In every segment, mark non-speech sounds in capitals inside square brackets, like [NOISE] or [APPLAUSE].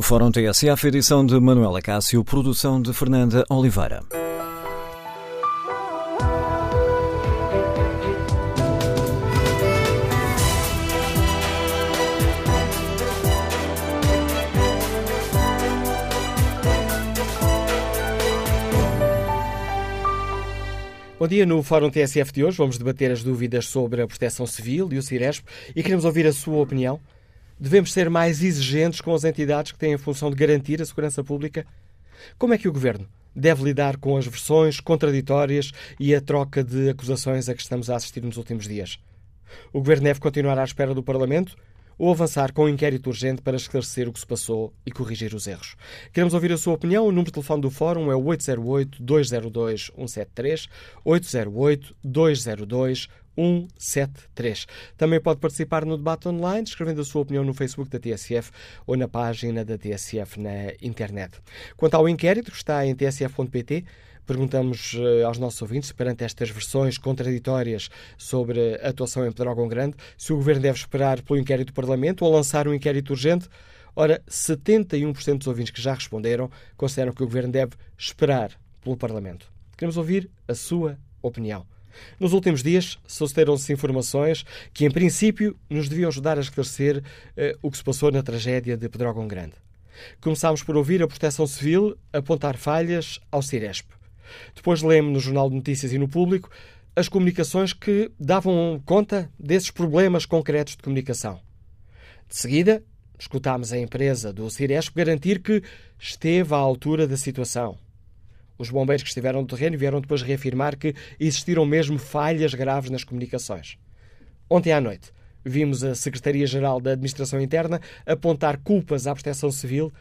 Fórum TSF, edição de Manuela Cássio, produção de Fernanda Oliveira. Bom dia, no Fórum TSF de hoje vamos debater as dúvidas sobre a proteção civil e o Ciresp e queremos ouvir a sua opinião. Devemos ser mais exigentes com as entidades que têm a função de garantir a segurança pública? Como é que o Governo deve lidar com as versões contraditórias e a troca de acusações a que estamos a assistir nos últimos dias? O Governo deve continuar à espera do Parlamento ou avançar com um inquérito urgente para esclarecer o que se passou e corrigir os erros. Queremos ouvir a sua opinião. O número de telefone do Fórum é o 808-202-173, 808-202-173. 173. Também pode participar no debate online, escrevendo a sua opinião no Facebook da TSF ou na página da TSF na internet. Quanto ao inquérito, que está em tsf.pt, Perguntamos uh, aos nossos ouvintes, perante estas versões contraditórias sobre a atuação em Pedrógão Grande, se o Governo deve esperar pelo inquérito do Parlamento ou lançar um inquérito urgente. Ora, 71% dos ouvintes que já responderam consideram que o Governo deve esperar pelo Parlamento. Queremos ouvir a sua opinião. Nos últimos dias sucederam-se informações que, em princípio, nos deviam ajudar a esclarecer uh, o que se passou na tragédia de Pedrógão Grande. Começámos por ouvir a Proteção Civil apontar falhas ao Ciresp. Depois lemos no Jornal de Notícias e no Público as comunicações que davam conta desses problemas concretos de comunicação. De seguida, escutámos a empresa do Ciresp garantir que esteve à altura da situação. Os bombeiros que estiveram no terreno vieram depois reafirmar que existiram mesmo falhas graves nas comunicações. Ontem à noite, vimos a Secretaria-Geral da Administração Interna apontar culpas à Proteção Civil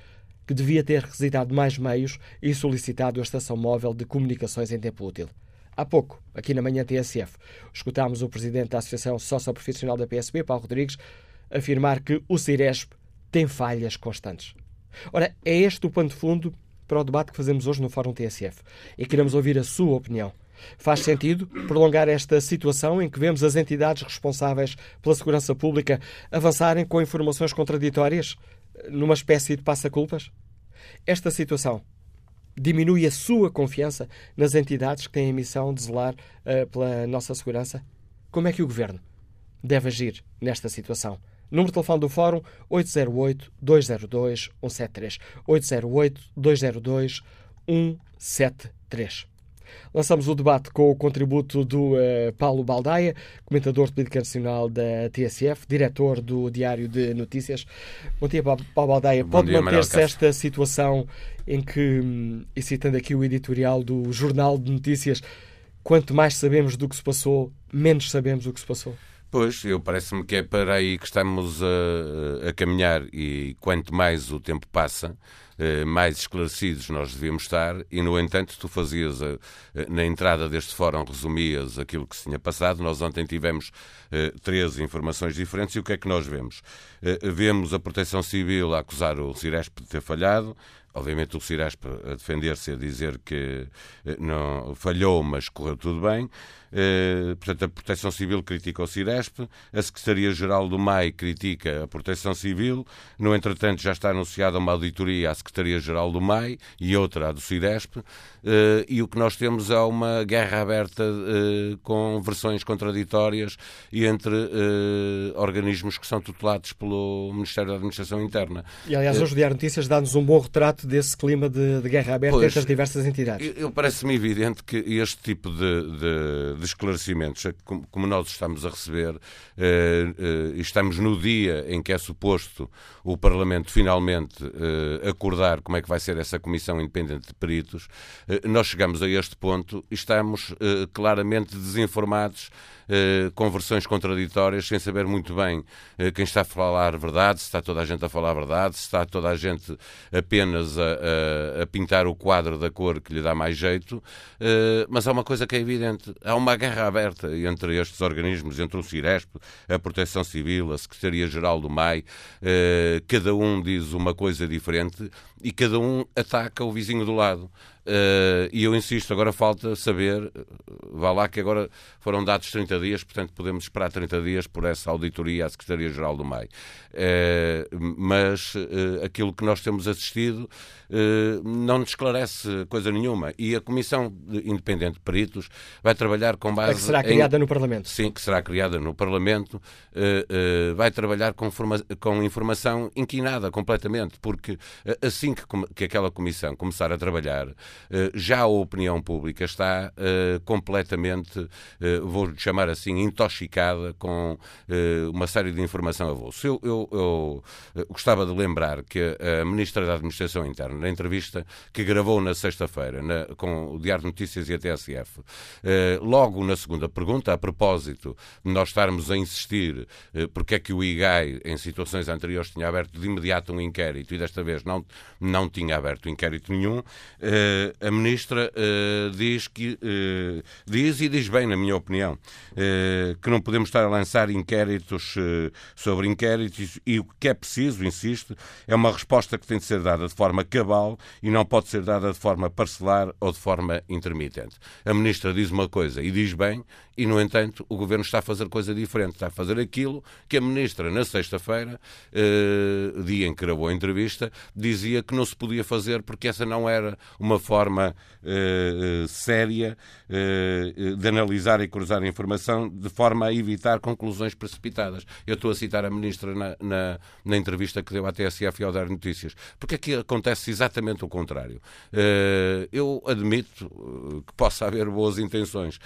que devia ter requisitado mais meios e solicitado a estação móvel de comunicações em tempo útil. Há pouco, aqui na manhã TSF, escutámos o presidente da Associação Socioprofissional da PSB, Paulo Rodrigues, afirmar que o Ciresp tem falhas constantes. Ora, é este o pano de fundo para o debate que fazemos hoje no Fórum TSF e queremos ouvir a sua opinião. Faz sentido prolongar esta situação em que vemos as entidades responsáveis pela segurança pública avançarem com informações contraditórias? numa espécie de passa-culpas? Esta situação diminui a sua confiança nas entidades que têm a missão de zelar uh, pela nossa segurança? Como é que o Governo deve agir nesta situação? Número de telefone do Fórum 808-202-173. 808-202-173. Lançamos o debate com o contributo do uh, Paulo Baldaia, comentador de política nacional da TSF, diretor do Diário de Notícias. Bom dia, Paulo Baldaia. Pode manter-se esta situação em que, hum, e citando aqui o editorial do Jornal de Notícias, quanto mais sabemos do que se passou, menos sabemos o que se passou? Pois, eu parece-me que é para aí que estamos a, a caminhar e quanto mais o tempo passa, eh, mais esclarecidos nós devíamos estar e, no entanto, tu fazias, eh, na entrada deste fórum, resumias aquilo que se tinha passado. Nós ontem tivemos eh, três informações diferentes e o que é que nós vemos? Vemos a Proteção Civil a acusar o Ciresp de ter falhado, obviamente o Ciresp a defender-se a dizer que não falhou, mas correu tudo bem. Eh, portanto, a Proteção Civil critica o Ciresp, a Secretaria-Geral do MAI critica a Proteção Civil, no entretanto já está anunciada uma auditoria à Secretaria-Geral do MAI e outra à do Ciresp, eh, e o que nós temos é uma guerra aberta eh, com versões contraditórias e entre organismos que são tutelados pelo Ministério da Administração Interna. E aliás, hoje o Diário Notícias dá-nos um bom retrato desse clima de, de guerra aberta pois, entre as diversas entidades. Eu, parece-me evidente que este tipo de, de de esclarecimentos, como nós estamos a receber, eh, eh, estamos no dia em que é suposto o Parlamento finalmente eh, acordar como é que vai ser essa Comissão Independente de Peritos, nós chegamos a este ponto e estamos claramente desinformados eh, com versões contraditórias, sem saber muito bem eh, quem está a falar a verdade, se está toda a gente a falar a verdade, se está toda a gente apenas a, a, a pintar o quadro da cor que lhe dá mais jeito. Eh, mas há uma coisa que é evidente: há uma guerra aberta entre estes organismos, entre o Ciresp, a Proteção Civil, a Secretaria-Geral do MAI. Cada um diz uma coisa diferente e cada um ataca o vizinho do lado. Uh, e eu insisto, agora falta saber, vá lá que agora foram dados 30 dias, portanto podemos esperar 30 dias por essa auditoria à Secretaria-Geral do MEI. Uh, mas uh, aquilo que nós temos assistido não nos esclarece coisa nenhuma. E a Comissão Independente de Peritos vai trabalhar com base. É que será criada em... no Parlamento. Sim, que será criada no Parlamento. vai trabalhar com, forma... com informação inquinada completamente, porque assim que, que aquela Comissão começar a trabalhar eh, já a opinião pública está uh, completamente, uh, vou chamar assim, intoxicada com uma série de informação a bolso. Eu, eu, eu, gostava de lembrar que a Ministra da Administração Interna, na entrevista que gravou na sexta-feira com o Diário de Notícias e a TSF, logo na segunda pergunta, a propósito de nós estarmos a insistir porque é que o IGAI, em situações anteriores, tinha aberto de imediato um inquérito e desta vez não, não tinha aberto inquérito nenhum, a ministra uh, diz que uh, diz e diz bem, na minha opinião, que não podemos estar a lançar inquéritos sobre inquéritos e o que é preciso, insisto, é uma resposta que tem de ser dada de forma cabal e não pode ser dada de forma parcelar ou de forma intermitente. A ministra diz uma coisa e diz bem, e no entanto o governo está a fazer coisa diferente, está a fazer aquilo que a ministra na sexta-feira, dia em que gravou a entrevista, dizia que não se podia fazer porque essa não era uma forma forma uh, séria uh, de analisar e cruzar informação de forma a evitar conclusões precipitadas. Eu estou a citar a Ministra na, na, na entrevista que deu à TSF e ao Dar Notícias. Porque aqui acontece exatamente o contrário. Eu admito que possa haver boas intenções,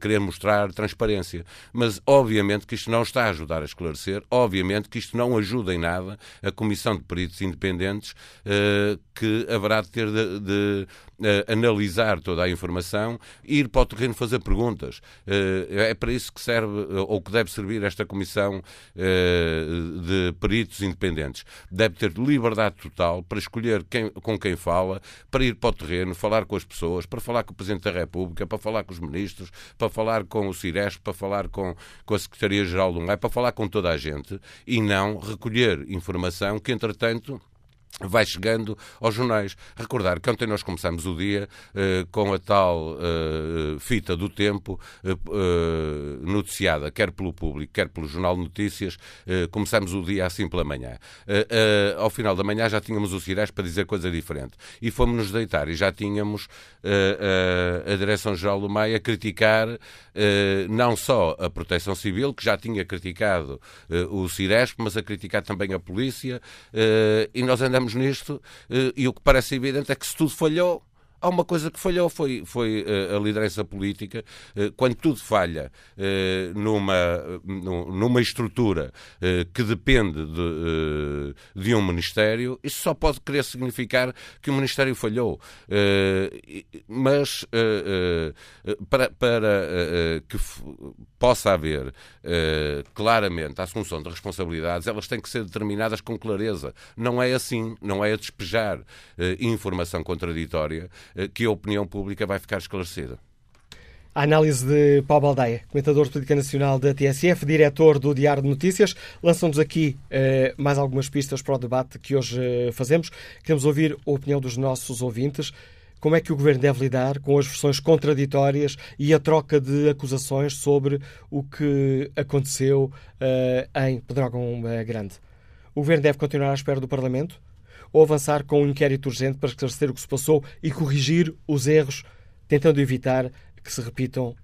querer mostrar transparência, mas obviamente que isto não está a ajudar a esclarecer, obviamente que isto não ajuda em nada a Comissão de Peritos Independentes que haverá de ter de, de uh, analisar toda a informação, ir para o terreno fazer perguntas. Uh, é para isso que serve, ou que deve servir esta comissão de peritos independentes. Deve ter liberdade total para escolher quem, com quem fala, para ir para o terreno, falar com as pessoas, para falar com o Presidente da República, para falar com os ministros, para falar com o Ciresp, para falar com, com a Secretaria-Geral do MAI, para falar com toda a gente e não recolher informação que, entretanto, vai chegando aos jornais. Recordar que ontem nós começamos o dia uh, com a tal uh, fita do tempo uh, noticiada, quer pelo público, quer pelo Jornal Notícias. começamos o dia assim pela manhã. ao final da manhã já tínhamos o Cires para dizer coisa diferente. E fomos-nos deitar e já tínhamos a Direção-Geral do MAI a criticar não só a Proteção Civil, que já tinha criticado o Ciresp, mas a criticar também a Polícia. e nós andamos nisto eh, e o que parece evidente é que se tudo falhou, há uma coisa que falhou, foi, foi uh, a liderança política. Uh, quando tudo falha uh, numa, numa estrutura que depende de, de, um Ministério, isso só pode querer significar que o Ministério falhou. mas para, para que possa haver claramente a assunção de responsabilidades, elas têm que ser determinadas com clareza. Não é assim, não é a despejar informação contraditória eh, que a opinião pública vai ficar esclarecida. A análise de Paulo Baldeia, comentador de política nacional da TSF, diretor do Diário de Notícias, lançam-nos aqui eh, mais algumas pistas para o debate que hoje eh, fazemos. Queremos ouvir a opinião dos nossos ouvintes. Como é que o Governo deve lidar com as versões contraditórias e a troca de acusações sobre o que aconteceu em Pedrógão Grande? O Governo deve continuar à espera do Parlamento? Ou avançar com um inquérito urgente para esclarecer o que se passou e corrigir os erros, tentando evitar que se repitam uh,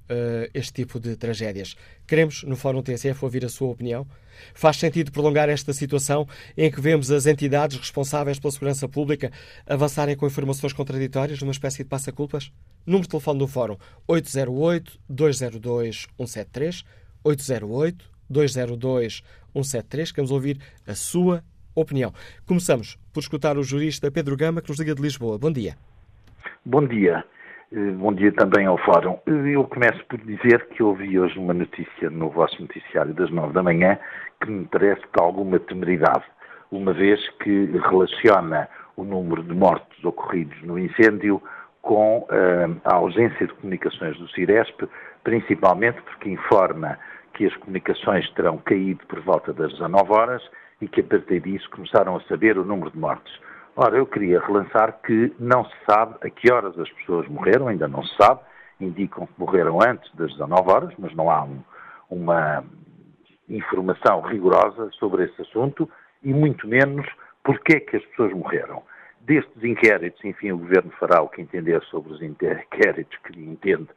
este tipo de tragédias. Queremos, no Fórum TSF, ouvir a sua opinião. Faz sentido prolongar esta situação em que vemos as entidades responsáveis pela segurança pública avançarem com informações contraditórias numa espécie de passa-culpas? Número de telefone do Fórum 808-202-173, 808-202-173. Queremos ouvir a sua opinião. Começamos por escutar o jurista Pedro Gama, que nos liga de Lisboa. Bom dia. Bom dia. Eh, bom dia também ao Fórum. Eh, eu começo por dizer que ouvi hoje uma notícia no vosso noticiário das nove da manhã que me parece de alguma temeridade, uma vez que relaciona o número de mortos ocorridos no incêndio com uh, a ausência de comunicações do Ciresp, principalmente porque informa que as comunicações terão caído por volta das 19 horas e que a partir disso começaram a saber o número de mortes. Ora, eu queria relançar que não se sabe a que horas as pessoas morreram, ainda não se sabe, indicam que morreram antes das 19 horas, mas não há um, uma informação rigorosa sobre esse assunto e muito menos porque é que as pessoas morreram. Destes inquéritos, enfim, o Governo fará o que entender sobre os inquéritos que entende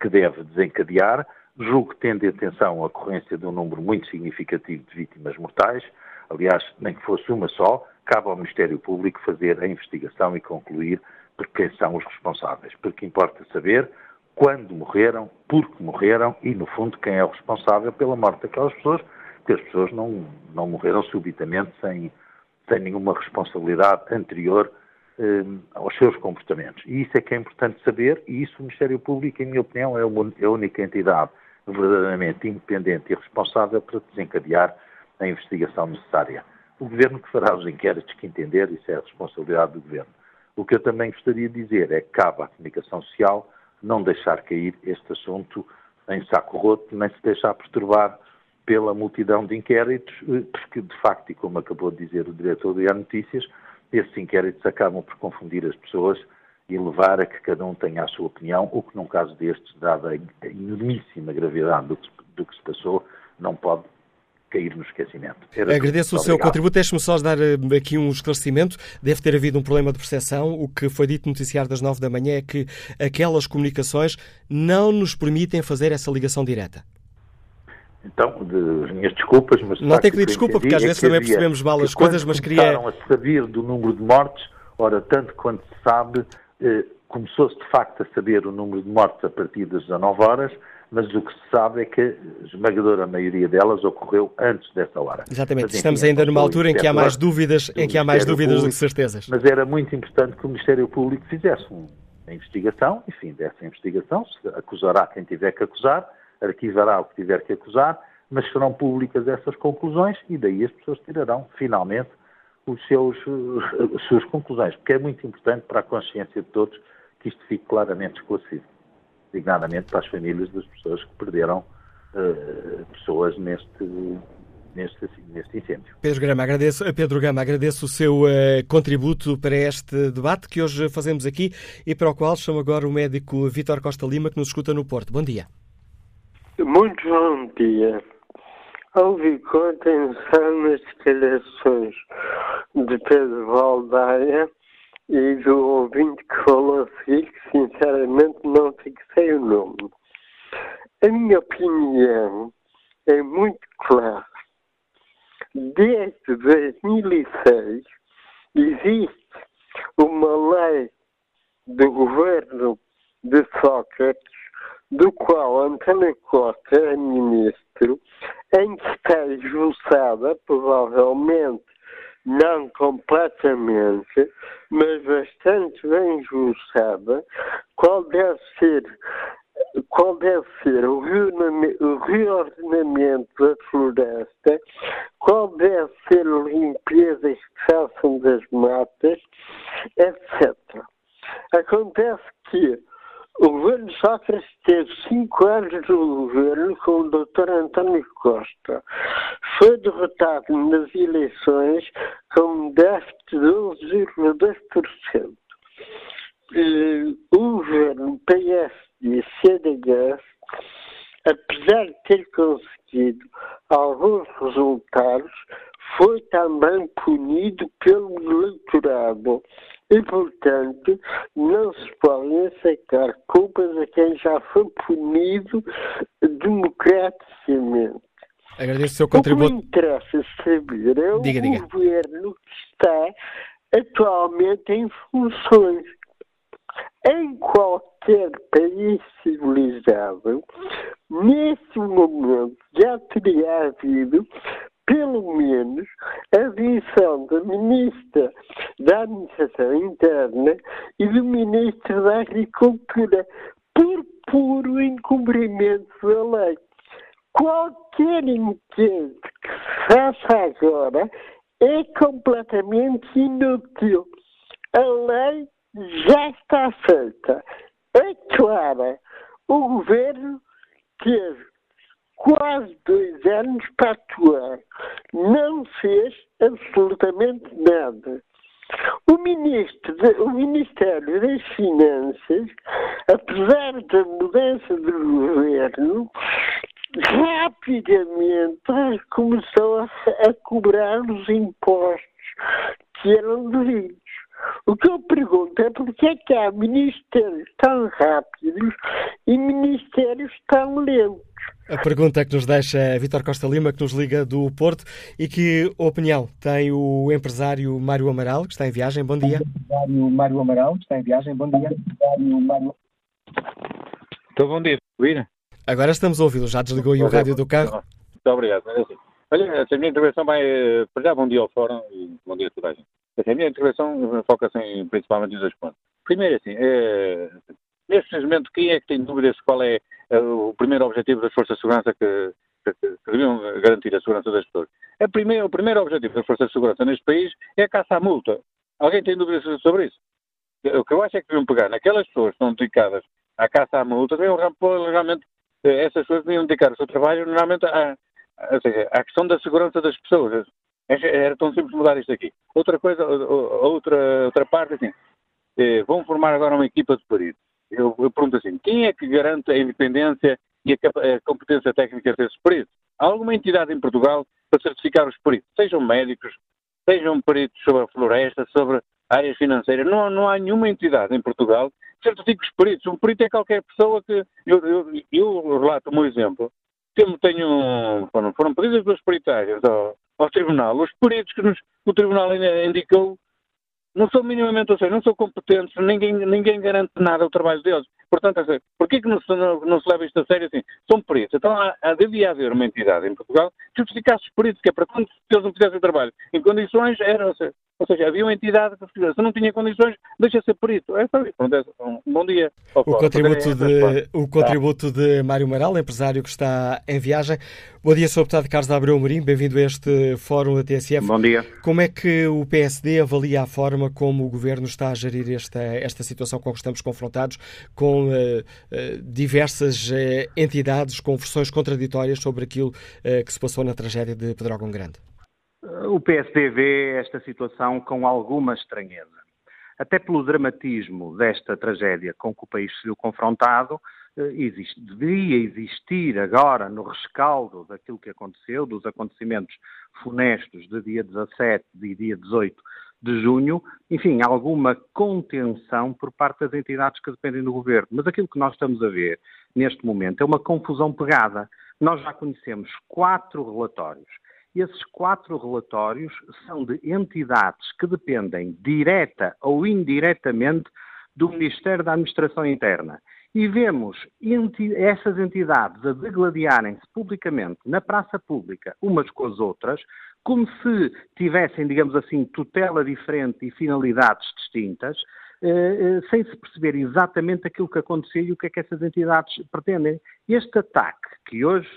que deve desencadear. Julgo que tendo em atenção a ocorrência de um número muito significativo de vítimas mortais, aliás, nem que fosse uma só, cabe ao Ministério Público fazer a investigação e concluir por quem são os responsáveis. Porque importa saber quando morreram, por que morreram e, no fundo, quem é o responsável pela morte daquelas pessoas, porque as pessoas não, não morreram subitamente sem, sem nenhuma responsabilidade anterior eh, aos seus comportamentos. E isso é que é importante saber, e isso o Ministério Público, em minha opinião, é, é a única entidade verdadeiramente independente e responsável para desencadear a investigação necessária. O Governo que fará os inquéritos que entender, isso é a responsabilidade do Governo. O que eu também gostaria de dizer é que cabe à comunicação social não deixar cair este assunto em saco roto, nem se deixar perturbar pela multidão de inquéritos, eh, porque, de facto, e como acabou de dizer o diretor do IAR Notícias, esses inquéritos acabam por confundir as pessoas e levar a que cada um tenha a sua opinião, o que num caso destes, dada a enormíssima gravidade do que, do que se passou, não pode cair no esquecimento. Era Agradeço o seu obrigado. contributo. Deixe-me só dar eh, aqui um esclarecimento. Deve ter havido um problema de percepção. O que foi dito no noticiário das nove da manhã é que aquelas comunicações não nos permitem fazer essa ligação direta. Então, de, minhas desculpas, mas... Não tem que pedir desculpa, porque às é vezes também percebemos mal as coisas, mas queria... a saber do número de mortes, ora, tanto quanto se sabe, eh, começou-se de facto a saber o número de mortes a partir das 19 horas, mas o que se sabe é que a esmagadora maioria delas ocorreu antes dessa hora. Exatamente, mas, enfim, estamos ainda numa altura em que há mais dúvidas, em que há mais dúvidas Público, do que certezas. Mas era muito importante que o Ministério Público fizesse uma investigação, enfim, dessa investigação, se acusará quem tiver que acusar, arquivará o que tiver que acusar, mas serão públicas essas conclusões e daí as pessoas tirarão, finalmente, os seus, as suas conclusões, porque é muito importante para a consciência de todos que isto fique claramente esclarecido designadamente para as famílias das pessoas que perderam uh, pessoas neste, neste, neste incêndio. Pedro Gama, agradeço, Pedro Gama, agradeço o seu uh, contributo para este debate que hoje fazemos aqui e para o qual chamo agora o médico Vítor Costa Lima, que nos escuta no Porto. Bom dia. Muito bom dia. Ouvi com atenção nas declarações de Pedro Valdaia e do ouvinte que falou a seguir, que sinceramente não fixei o nome. A minha opinião é muito clara. Desde 2006 existe uma lei do governo de Sócrates, do qual António Costa é ministro, em que está esboçada, provavelmente não completamente, mas bastante bem esboçada, qual deve ser qual deve ser o reordenamento da floresta, qual deve ser a limpeza que façam das matas, etc. Acontece que o governo Sócrates teve cinco anos no governo com o Dr. António Costa. Foi derrotado nas eleições com um déficit de 12,2%. O governo PS e CDS, apesar de ter conseguido alguns resultados, foi também punido pelo eleitorado e, portanto, não se podem aceitar culpas a quem já foi punido democraticamente. Agradeço o seu contributo. O que me interessa saber é o diga, diga. governo que está atualmente em funções. Em qualquer país civilizado, nesse momento já teria havido pelo menos a visão da Ministra da Administração Interna e do Ministro da Agricultura por puro incumprimento da lei. Qualquer inquérito que se faça agora é completamente inútil. A lei já está feita. É clara. O governo teve quase dois anos para atuar. Não fez absolutamente nada. O ministro o Ministério das Finanças, apesar da mudança de governo, rapidamente começou a, a cobrar os impostos que eram devidos. O que eu pergunto é porque é que há ministérios tão rápidos e ministérios tão lentos. A pergunta que nos deixa Vitor Costa Lima, que nos liga do Porto, e que opinião tem o empresário Mário Amaral, que está em viagem. Bom dia. O empresário Mário Amaral, que está em viagem. Bom dia. Mário... Estou bom dia. Ouvir? Agora estamos a ouvi-lo. Já desligou aí o rádio do carro? Muito obrigado. Olha, a minha intervenção vai. Eh, para já, bom dia ao Fórum e bom dia a toda a gente. A minha intervenção foca-se principalmente em dois pontos. Primeiro, assim, é, neste momento, quem é que tem dúvidas qual é, é o primeiro objetivo das Forças de Segurança que, que, que, deviam garantir a segurança das pessoas? O primeiro objetivo das Forças de Segurança neste país é a caça à multa. Alguém tem dúvidas sobre isso? O que eu acho é que deviam pegar naquelas pessoas que estão dedicadas à caça à multa, deviam realmente, eh, essas pessoas deviam dedicar o seu trabalho normalmente à, à questão da segurança das pessoas. Era tão simples mudar isto aqui. Outra coisa, outra, outra parte, assim, é, vão formar agora uma equipa de peritos. Eu, eu, pergunto assim, quem é que garante a independência e a, a competência técnica desses peritos? Há alguma entidade em Portugal para certificar os peritos? Sejam médicos, sejam peritos sobre a floresta, sobre áreas financeiras. Não, não há nenhuma entidade em Portugal que certifique os peritos. Um perito é qualquer pessoa que... Eu, eu, eu relato um exemplo. Tenho, tenho, foram, foram pedidas duas peritagens ao, ao Tribunal. Os peritos que nos, o Tribunal indicou não são minimamente, ou seja, não são competentes, ninguém, ninguém garante nada ao trabalho deles. Portanto, porquê que não se, não, não se leva isto a sério assim? São peritos. Então, há, devia haver uma entidade em Portugal que justificasse os peritos, que é para quando eles não fizessem trabalho em condições, era, seja, seja, havia uma entidade que, se não tinha condições, deixa ser perito. É só isso. Um bom dia. O contributo, de, o contributo de Mário Maral, empresário que está em viagem. Bom dia, Sr. Deputado Carlos da Abreu Marim, bem-vindo a este fórum da TSF. Bom dia. Como é que o PSD avalia a forma como o Governo está a gerir esta, esta situação com que estamos confrontados, com uh, uh, diversas uh, entidades com versões contraditórias sobre aquilo que se passou na tragédia de Pedrógão Grande? O PSD vê esta situação com alguma estranheza. Até pelo dramatismo desta tragédia com que o país se viu confrontado, eh, existe, deveria existir agora, no rescaldo daquilo que aconteceu, dos acontecimentos funestos de dia 17 e dia 18 de junho, enfim, alguma contenção por parte das entidades que dependem do governo. Mas aquilo que nós estamos a ver neste momento é uma confusão pegada. Nós já conhecemos quatro relatórios esses quatro relatórios são de entidades que dependem direta ou indiretamente do Ministério da Administração Interna. E vemos enti essas entidades a degladiarem-se publicamente na praça pública umas com as outras, como se tivessem, digamos assim, tutela diferente e finalidades distintas, sem se perceber exatamente aquilo que aconteceu e o que é que essas entidades pretendem. Este ataque, que hoje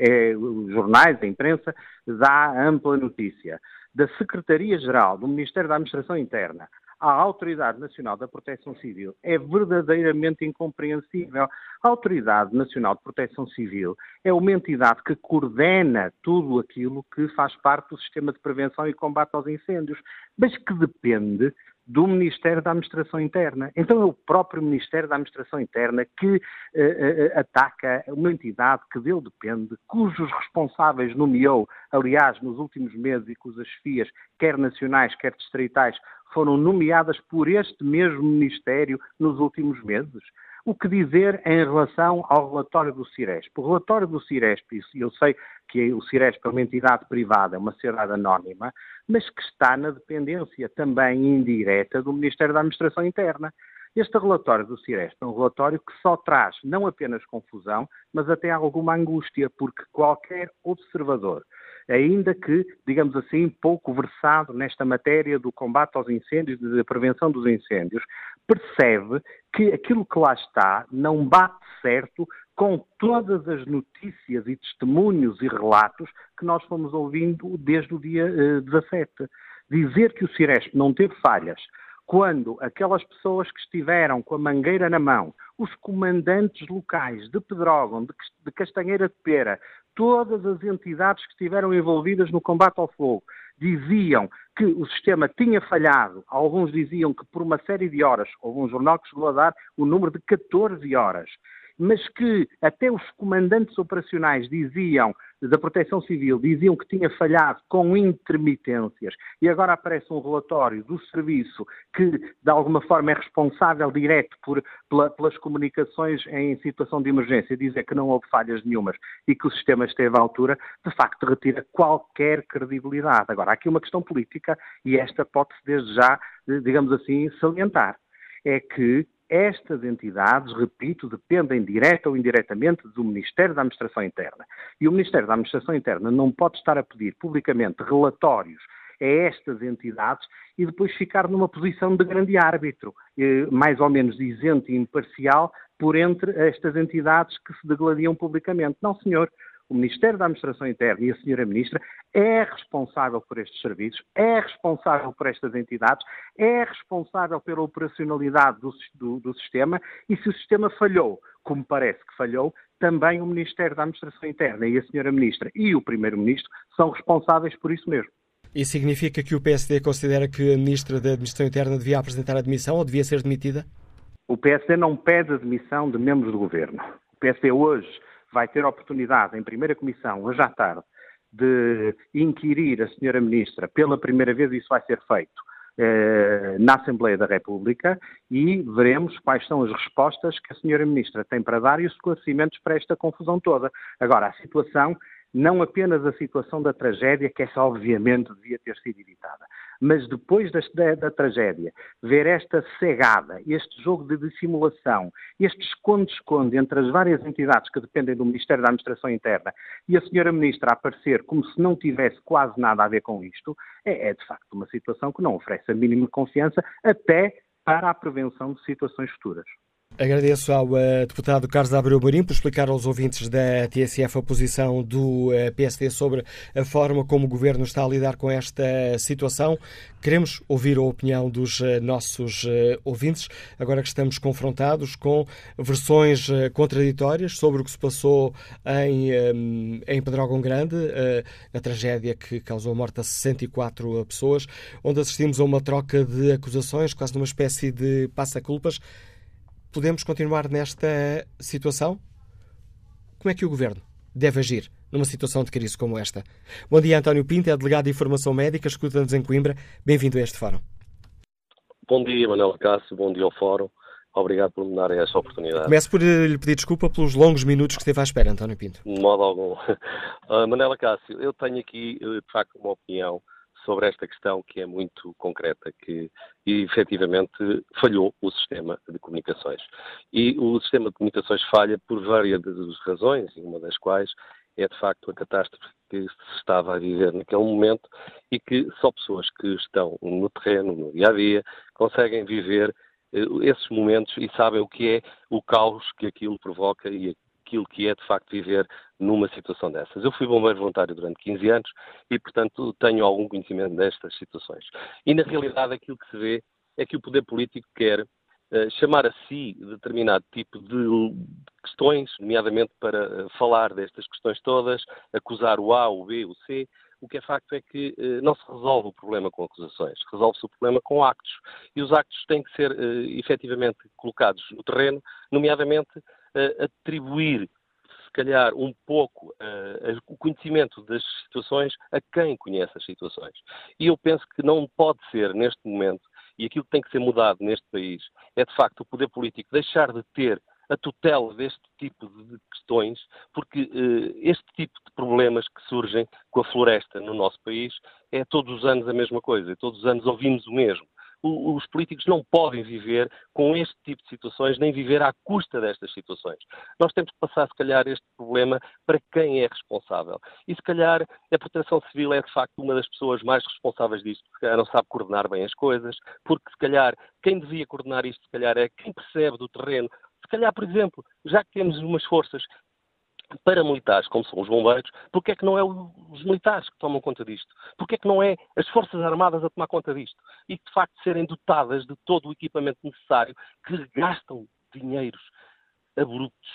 eh, é os jornais, a imprensa, dá ampla notícia, da Secretaria-Geral do Ministério da Administração Interna à Autoridade Nacional da Proteção Civil é verdadeiramente incompreensível. A Autoridade Nacional de Proteção Civil é uma entidade que coordena tudo aquilo que faz parte do sistema de prevenção e combate aos incêndios, mas que depende do Ministério da Administração Interna. Então é o próprio Ministério da Administração Interna que uh, uh, ataca uma entidade que dele depende, cujos responsáveis nomeou, aliás, nos últimos meses e cujas chefias, quer nacionais, quer distritais, foram nomeadas por este mesmo Ministério nos últimos meses. O que dizer em relação ao relatório do Ciresp? O relatório do Ciresp, eu sei que o Ciresp é uma entidade privada, é uma sociedade anónima, mas que está na dependência também indireta do Ministério da Administração Interna. Este relatório do Ciresp é um relatório que só traz não apenas confusão, mas até alguma angústia, porque qualquer observador ainda que, digamos assim, pouco versado nesta matéria do combate aos incêndios, da prevenção dos incêndios, percebe que aquilo que lá está não bate certo com todas as notícias e testemunhos e relatos que nós fomos ouvindo desde o dia eh, 17. Dizer que o Ciresp não teve falhas quando aquelas pessoas que estiveram com a mangueira na mão os comandantes locais de Pedrógão, de Castanheira de Pera, todas as entidades que estiveram envolvidas no combate ao fogo, diziam que o sistema tinha falhado. Alguns diziam que por uma série de horas, houve um jornal que chegou a dar o número de 14 horas mas que até os comandantes operacionais diziam, da Proteção Civil, diziam que tinha falhado com intermitências, e agora aparece um relatório do serviço que, de alguma forma, é responsável direto por, pela, pelas comunicações em situação de emergência, dizer que não houve falhas nenhumas e que o sistema esteve à altura, de facto retira qualquer credibilidade. Agora, há aqui uma questão política e esta pode-se desde já, digamos assim, salientar. É que estas entidades, repito, dependem direta ou indiretamente do Ministério da Administração Interna. E o Ministério da Administração Interna não pode estar a pedir publicamente relatórios a estas entidades e depois ficar numa posição de grande árbitro, eh, mais ou menos isento e imparcial, por entre estas entidades que se degladiam publicamente. Não, senhor o Ministério da Administração Interna e a Senhora Ministra é responsável por estes serviços, é responsável por estas entidades, é responsável pela operacionalidade do, do, do sistema e se o sistema falhou, como parece que falhou, também o Ministério da Administração Interna e a Senhora Ministra e o Primeiro-Ministro são responsáveis por isso mesmo. Isso significa que o PSD considera que a Ministra da Administração Interna devia apresentar a demissão ou devia ser demitida? O PSD não pede a demissão de membros do governo. O PSD hoje vai ter oportunidade, em primeira comissão, hoje à tarde, de inquirir a senhora Ministra, pela primeira vez isso vai ser feito, eh, na Assembleia da República e veremos quais são as respostas que a senhora Ministra tem para dar e os esclarecimentos para esta confusão toda. Agora, a situação não apenas a situação da tragédia, que essa obviamente devia ter sido evitada, mas depois da, da, da, tragédia, ver esta cegada, este jogo de dissimulação, este esconde-esconde entre as várias entidades que dependem do Ministério da Administração Interna e a senhora Ministra aparecer como se não tivesse quase nada a ver com isto, é, é de facto uma situação que não oferece a mínima confiança até para a prevenção de situações futuras. Agradeço ao uh, deputado Carlos Abreu Marim por explicar aos ouvintes da TSF a posição do uh, eh, PSD sobre a forma como o governo está a lidar com esta situação. Queremos ouvir a opinião dos uh, nossos ouvintes, agora que estamos confrontados com versões contraditórias sobre o que se passou em, um, em Pedrógão Grande, na tragédia que causou a morte a 64 pessoas, onde assistimos a uma troca de acusações, quase numa espécie de passa-culpas. Podemos continuar nesta situação? Como é que o Governo deve agir numa situação de crise como esta? Bom dia, António Pinto, é delegado de Informação Médica, escuta-nos em Coimbra. Bem-vindo a este fórum. Bom dia, Manuel Cássio, bom dia ao fórum. Obrigado por me darem esta oportunidade. Começo por lhe pedir desculpa pelos longos minutos que esteve à espera, António Pinto. De modo algum. [LAUGHS] Uh, Manela Cássio, eu tenho aqui, eh, de facto, uma opinião sobre esta questão que é muito concreta, que efetivamente falhou o sistema de comunicações. E o sistema de comunicações falha por várias razões, e uma das quais é de facto a catástrofe que se estava a viver naquele momento e que só pessoas que estão no terreno, no dia a dia, conseguem viver eh, esses momentos e sabem o que é o caos que aquilo provoca e aquilo que é de facto viver numa situação dessas. Eu fui bombeiro voluntário durante 15 anos e, portanto, tenho algum conhecimento destas situações. E, na realidade, aquilo que se vê é que o poder político quer uh, chamar a si determinado tipo de questões, nomeadamente para uh, falar destas questões todas, acusar o A, o B, o C. O que é facto é que uh, não se resolve o problema com acusações, resolve-se o problema com actos. E os actos têm que ser efetivamente colocados no terreno, nomeadamente atribuir, se calhar, um pouco uh, o conhecimento das situações a quem conhece as situações. E eu penso que não pode ser, neste momento, e aquilo que tem que ser mudado neste país, é de facto o poder político deixar de ter a tutela deste tipo de questões, porque uh, este tipo de problemas que surgem com a floresta no nosso país é todos os anos a mesma coisa, todos os anos ouvimos o mesmo os políticos não podem viver com este tipo de situações, nem viver à custa destas situações. Nós temos que passar, se calhar, este problema para quem é responsável. E, se calhar, a proteção civil é, de facto, uma das pessoas mais responsáveis disto, porque não sabe coordenar bem as coisas, porque, se calhar, quem devia coordenar isto, se calhar, é quem percebe do terreno. Se calhar, por exemplo, já que temos umas forças paramilitares, como são os bombeiros, porque é que não é os militares que tomam conta disto? Porque é que não é as Forças Armadas a tomar conta disto? E, de facto, serem dotadas de todo o equipamento necessário que gastam dinheiros abruptos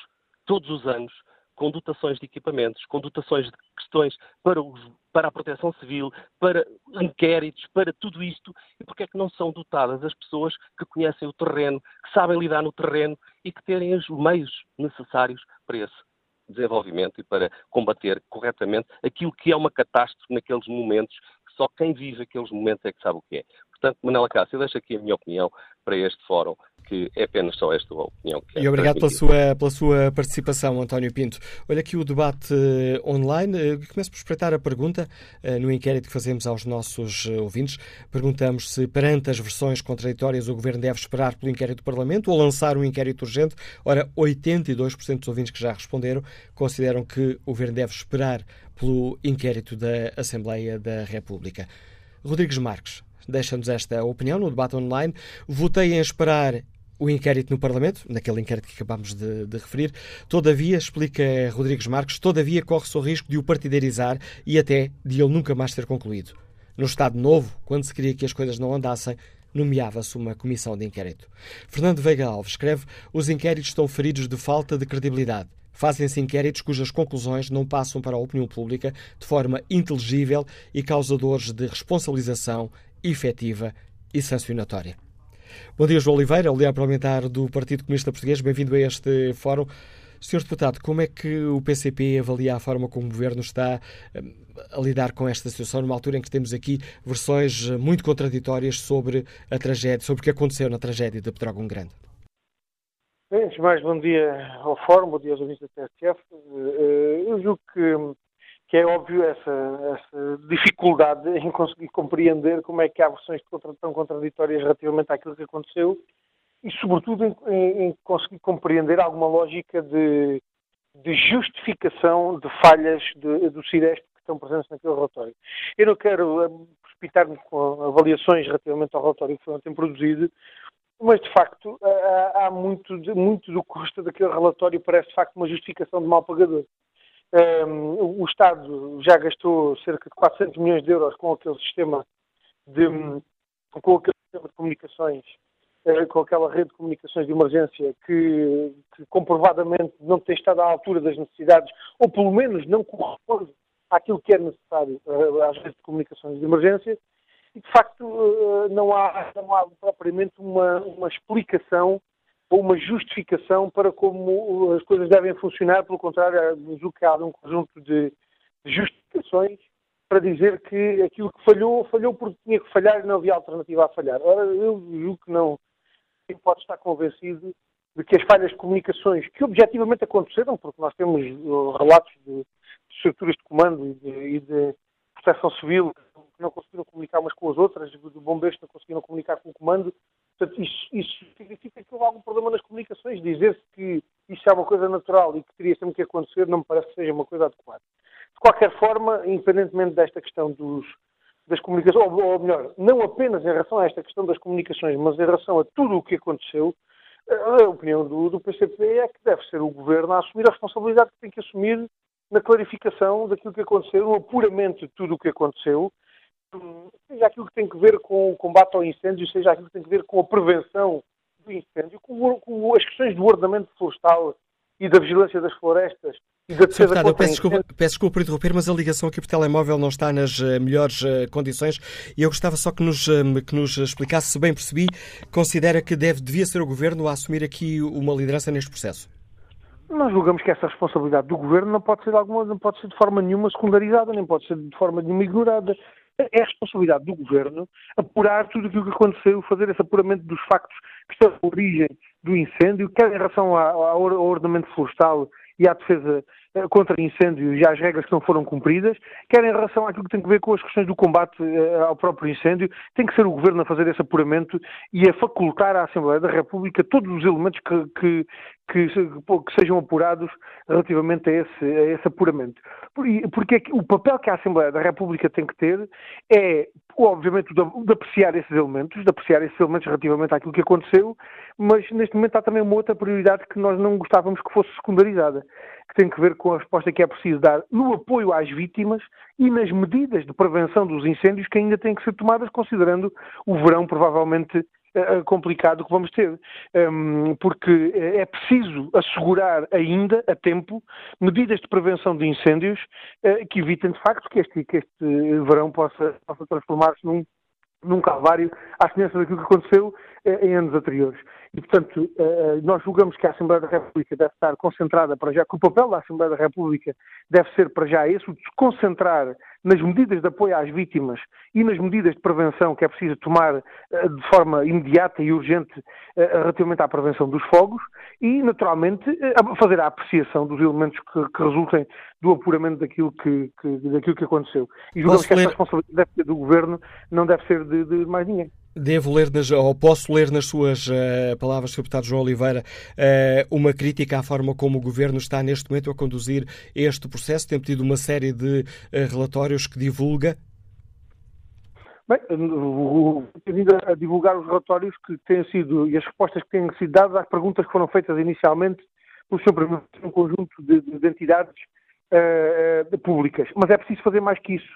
todos os anos com dotações de equipamentos, com dotações de questões para, os, para, a proteção civil, para inquéritos, para tudo isto, e porque é que não são dotadas as pessoas que conhecem o terreno, que sabem lidar no terreno e que terem os meios necessários para esse desenvolvimento e para combater corretamente aquilo que é uma catástrofe naqueles momentos, só quem vive aqueles momentos é que sabe o que é. Portanto, Manela Cássio, deixo aqui a minha opinião para este fórum, que é apenas só esta opinião que E obrigado pela sua, pela sua participação, António Pinto. Olha aqui o debate uh, online. Uh, começo por espreitar a pergunta uh, no inquérito que fazemos aos nossos ouvintes. Perguntamos se, perante as versões contraditórias, o Governo deve esperar pelo inquérito do Parlamento ou lançar um inquérito urgente. Ora, 82% dos ouvintes que já responderam consideram que o Governo deve esperar pelo inquérito da Assembleia da República. Rodrigues Marques, deixa-nos esta opinião no debate online. Votei em esperar o inquérito no Parlamento, naquele inquérito que acabámos de, de, referir. Todavia, explica Rodrigues Marques, todavia corre-se o risco de o partidarizar e até de ele nunca mais ter concluído. No Estado Novo, quando se queria que as coisas não andassem, nomeava-se uma comissão de inquérito. Fernando Veiga Alves escreve: os inquéritos estão feridos de falta de credibilidade. Fazem-se inquéritos cujas conclusões não passam para a opinião pública de forma inteligível e causadores de responsabilização efetiva e sancionatória. Bom dia, João Oliveira, líder parlamentar do Partido Comunista Português. Bem-vindo a este fórum. Senhor Deputado, como é que o PCP avalia a forma como o Governo está hum, a lidar com esta situação, numa altura em que temos aqui versões muito contraditórias sobre a tragédia, sobre o que aconteceu na tragédia de Pedrógão Grande? Antes mais, bom dia ao Fórum, bom dia aos ouvintes da TSF. Eh, eu julgo que hum, que é óbvio essa, essa, dificuldade em conseguir compreender como é que há versões tão contraditórias relativamente àquilo que aconteceu e, sobretudo, em, em conseguir compreender alguma lógica de, de justificação de falhas de, do CIDESP que estão presentes naquele relatório. Eu não quero eh, precipitar-me com avaliações relativamente ao relatório que foi ontem produzido, mas, de facto, há, há muito, muito do custo daquele relatório parece, de facto, uma justificação de mal pagador. Um, o Estado já gastou cerca de 400 milhões de euros com aquele sistema de, com aquele sistema de comunicações, uh, com aquela rede de comunicações de emergência que, que, comprovadamente não tem estado à altura das necessidades, ou pelo menos não corresponde àquilo que é necessário uh, às redes de comunicações de emergência. E, de facto, uh, não, há, não há propriamente uma, uma explicação ou uma justificação para como as coisas devem funcionar, pelo contrário, há um conjunto de justificações para dizer que aquilo que falhou, falhou porque tinha que falhar e não havia alternativa a falhar. Ora, eu julgo que não. Quem pode estar convencido de que as falhas de comunicações, que objetivamente aconteceram, porque nós temos uh, relatos de, de estruturas de comando e de, e de proteção civil que não conseguiram comunicar umas com as outras, de bombeiros que não conseguiram comunicar com o comando, Portanto, isso, isso, significa que houve algum problema nas comunicações. Dizer-se que isso é uma coisa natural e que teria sempre que acontecer não me parece que seja uma coisa adequada. De qualquer forma, independentemente desta questão dos, das comunicações, ou, ou, melhor, não apenas em relação a esta questão das comunicações, mas em relação a tudo o que aconteceu, a opinião do, do PCP é que deve ser o Governo a assumir a responsabilidade que tem que assumir na clarificação daquilo que aconteceu, no apuramento de tudo o que aconteceu seja aquilo que tem que ver com o combate ao incêndio, seja aquilo que tem que ver com a prevenção do incêndio, com, com as questões do ordenamento florestal e da vigilância das florestas e da defesa Deputado, eu peço desculpa, peço desculpa por interromper, mas a ligação aqui por telemóvel não está nas uh, melhores uh, condições. E eu gostava só que nos, uh, que nos explicasse, se bem percebi, considera que deve, devia ser o Governo a assumir aqui uma liderança neste processo. Nós julgamos que essa responsabilidade do Governo não pode ser de alguma, não pode ser de forma nenhuma secundarizada, nem pode ser de forma nenhuma ignorada é responsabilidade do Governo apurar tudo aquilo que aconteceu, fazer esse apuramento dos factos que estão na origem do incêndio, quer em relação ao ordenamento florestal e à defesa eh, contra incêndio e às regras que não foram cumpridas, quer em relação àquilo que tem a ver com as questões do combate eh, ao próprio incêndio, tem que ser o Governo a fazer esse apuramento e a facultar à Assembleia da República todos os elementos que, que, que, que sejam apurados relativamente a esse, a esse apuramento. Porque é o papel que a Assembleia da República tem que ter é, obviamente, de, de apreciar esses elementos, de apreciar esses elementos relativamente àquilo que aconteceu, mas neste momento há também uma outra prioridade que nós não gostávamos que fosse secundarizada, que tem que ver com a resposta que é preciso dar no apoio às vítimas e nas medidas de prevenção dos incêndios que ainda têm que ser tomadas, considerando o verão provavelmente complicado que vamos ter, um, porque é preciso assegurar ainda a tempo medidas de prevenção de incêndios que evitem de facto que este, que este verão possa, possa transformar-se num, num calvário à semelhança daquilo que aconteceu em anos anteriores. E, portanto, nós julgamos que a Assembleia da República deve estar concentrada para já, que o papel da Assembleia da República deve ser para já esse, o de concentrar nas medidas de apoio às vítimas e nas medidas de prevenção que é preciso tomar uh, de forma imediata e urgente relativamente à prevenção dos fogos e, naturalmente, fazer a apreciação dos elementos que, que resultem do apuramento daquilo que, que, daquilo que aconteceu. E julgamos que essa responsabilidade deve ser do Governo, não deve ser de, de mais ninguém. Devo ler, nas, ou posso ler nas suas uh, palavras, Sr. Deputado João Oliveira, uh, uma crítica à forma como o Governo está neste momento a conduzir este processo? Tem tido uma série de uh, relatórios que divulga? Bem, tem vindo a divulgar os relatórios que têm sido e as respostas que têm sido dadas às perguntas que foram feitas inicialmente pelo Sr. Primeiro-Ministro, um conjunto de, de entidades públicas. Mas é preciso fazer mais que isso.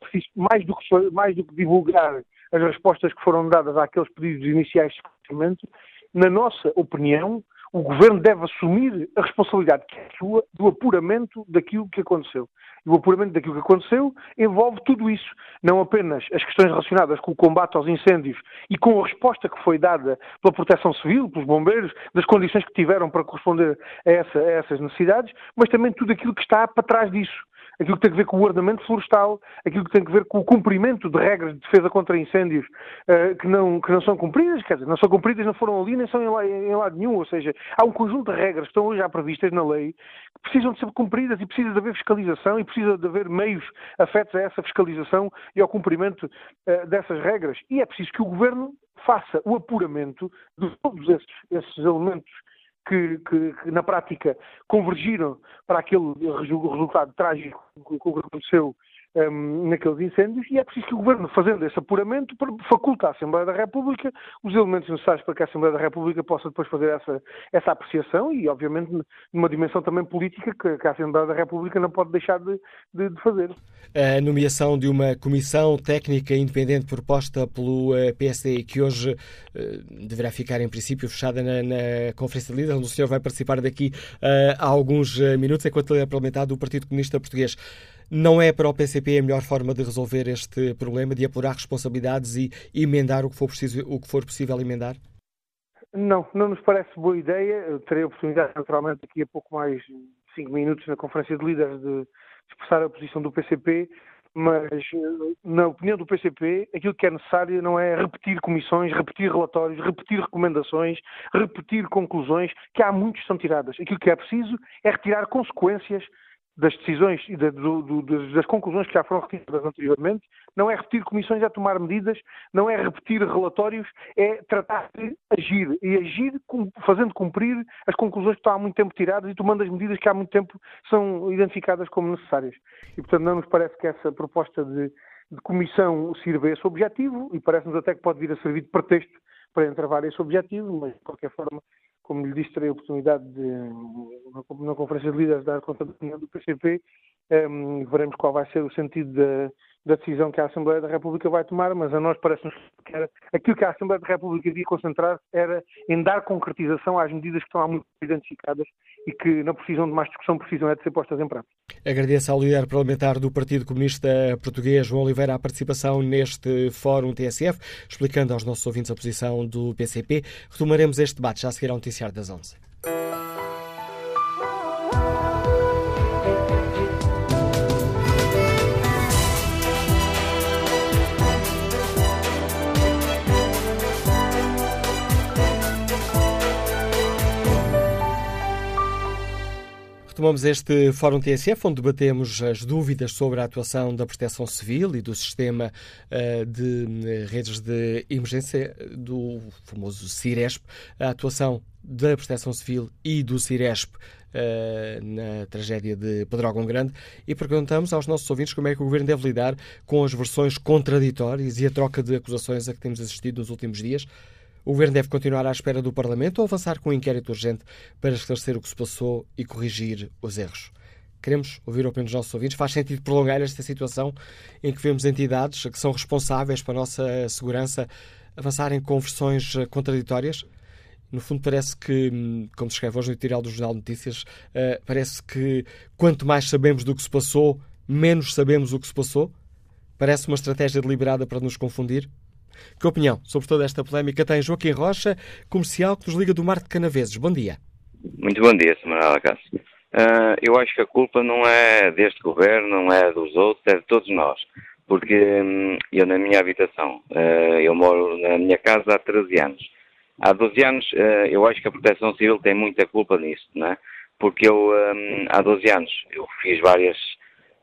É preciso, mais do que, mais do que divulgar as respostas que foram dadas àqueles pedidos iniciais de esclarecimento, na nossa opinião, o Governo deve assumir a responsabilidade que é sua do apuramento daquilo que aconteceu. E o apuramento daquilo que aconteceu envolve tudo isso, não apenas as questões relacionadas com o combate aos incêndios e com a resposta que foi dada pela Proteção Civil, pelos bombeiros, das condições que tiveram para corresponder a, essa, a essas necessidades, mas também tudo aquilo que está para trás disso aquilo que tem a ver com o ordenamento florestal, aquilo que tem a ver com o cumprimento de regras de defesa contra incêndios uh, que, não, que não são cumpridas, quer dizer, não são cumpridas, não foram ali, nem são em, em, lado nenhum, ou seja, há um conjunto de regras que estão hoje já previstas na lei que precisam de ser cumpridas e precisa de haver fiscalização e precisa de haver meios afetos a essa fiscalização e ao cumprimento uh, dessas regras. E é preciso que o Governo faça o apuramento de todos esses, esses elementos que, que, que, na prática convergiram para aquele resultado trágico que aconteceu um, naqueles incêndios e é preciso que o Governo, fazendo esse apuramento, faculta à Assembleia da República os elementos necessários para que a Assembleia da República possa depois fazer essa, essa apreciação e, obviamente, numa dimensão também política que, que a Assembleia da República não pode deixar de, de, de, fazer. A nomeação de uma comissão técnica independente proposta pelo eh, PSD que hoje uh, deverá ficar, em princípio, fechada na, na Conferência de Líderes, onde o senhor vai participar daqui uh, a alguns minutos, enquanto ele é parlamentar do Partido Comunista Português. Não é para o PCP a melhor forma de resolver este problema, de apurar responsabilidades e emendar o que for, preciso, o que for possível emendar? Não, não nos parece boa ideia. Eu terei a oportunidade, naturalmente, daqui a pouco mais cinco minutos na Conferência de Líderes de expressar a posição do PCP, mas, na opinião do PCP, aquilo que é necessário não é repetir comissões, repetir relatórios, repetir recomendações, repetir conclusões, que há muitos são tiradas. Aquilo que é preciso é retirar consequências das decisões e das conclusões que já foram retiradas anteriormente, não é repetir comissões, é tomar medidas, não é repetir relatórios, é tratar de agir e agir fazendo cumprir as conclusões que estão há muito tempo tiradas e tomando as medidas que há muito tempo são identificadas como necessárias. E, portanto, não nos parece que essa proposta de, de comissão sirva a esse objetivo e parece-nos até que pode vir a servir de pretexto para entravar esse objetivo, mas, de qualquer forma, como lhe disse, terei a oportunidade de, na Conferência de Líderes, dar conta da opinião do PCP. Um, veremos qual vai ser o sentido da, da, decisão que a Assembleia da República vai tomar, mas a nós parece-nos que era, aquilo que a Assembleia da República devia concentrar era em dar concretização às medidas que estão há muito identificadas e que não precisam de mais discussão, precisam é de ser postas em prática. Agradeço ao líder parlamentar do Partido Comunista Português, João Oliveira, a participação neste Fórum TSF, explicando aos nossos ouvintes a posição do PCP. Retomaremos este debate já a seguir ao noticiário das 11. Retomamos este Fórum TSF, onde debatemos as dúvidas sobre a atuação da Proteção Civil e do sistema uh, de eh, redes de emergência do famoso CIRESP, a atuação da Proteção Civil e do CIRESP uh, na tragédia de Pedrógão Grande e perguntamos aos nossos ouvintes como é que o Governo deve lidar com as versões contraditórias e a troca de acusações a que temos assistido nos últimos dias. O Governo deve continuar à espera do Parlamento ou avançar com um inquérito urgente para esclarecer o que se passou e corrigir os erros? Queremos ouvir a opinião dos nossos ouvintes. Faz sentido prolongar esta situação em que vemos entidades que são responsáveis pela nossa segurança avançarem com versões eh, contraditórias? No fundo, parece que, como se escreve hoje no editorial do Jornal de Notícias, uh, parece que quanto mais sabemos do que se passou, menos sabemos o que se passou? Parece uma estratégia deliberada para nos confundir? Que opinião sobre toda esta polémica tem Joaquim Rocha, comercial que nos liga do Mar de Canaveses? Bom dia. Muito bom dia, Sr. Cássio. Uh, eu acho que a culpa não é deste governo, não é dos outros, é de todos nós. Porque hum, eu, na minha habitação, uh, eu moro na minha casa há 13 anos. Há 12 anos, uh, eu acho que a Proteção Civil tem muita culpa nisso, é? Porque eu, um, há 12 anos, eu fiz várias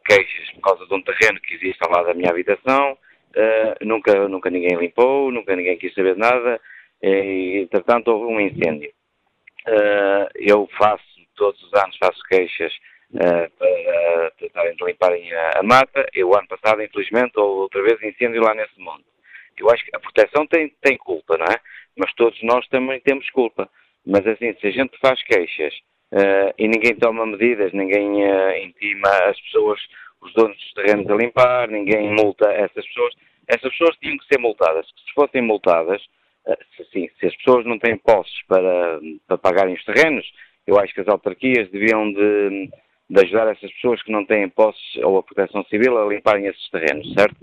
queixas por causa de um terreno que existe ao lado da minha habitação, nunca, nunca ninguém limpou, nunca ninguém quis saber nada, e, entretanto, houve um incêndio. eu faço todos os anos faço queixas uh, para tentarem limparem a, a, mata. E o ano passado, infelizmente, houve outra vez incêndio lá nesse monte. Eu acho que a proteção tem, tem culpa, não é? Mas todos nós também temos culpa. Mas assim, se a gente faz queixas uh, e ninguém toma medidas, ninguém uh, intima as pessoas, os donos dos terrenos a limpar, ninguém multa essas pessoas, essas pessoas tinham que ser multadas. Se fossem multadas, uh, se, sim, se as pessoas não têm posses para, para pagarem os terrenos, eu acho que as autarquias deviam de, de ajudar essas pessoas que não têm posses ou a proteção civil a limparem esses terrenos, certo?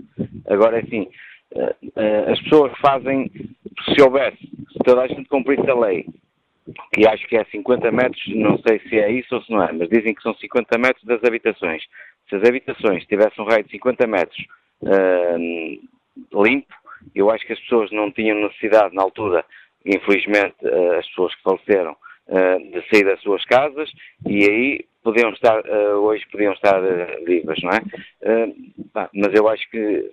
Agora, assim, eh, eh, as pessoas fazem, se houvesse, se toda a gente cumprisse a lei, que acho que é 50 metros, não sei se é isso ou se não é, mas dizem que são 50 metros das habitações. Se as habitações tivessem um raio de 50 metros uh, limpo, eu acho que as pessoas não tinham necessidade na altura, infelizmente uh, as pessoas que faleceram, uh, de sair das suas casas e aí podiam estar, uh, hoje podiam estar vivas, não é? mas eu acho que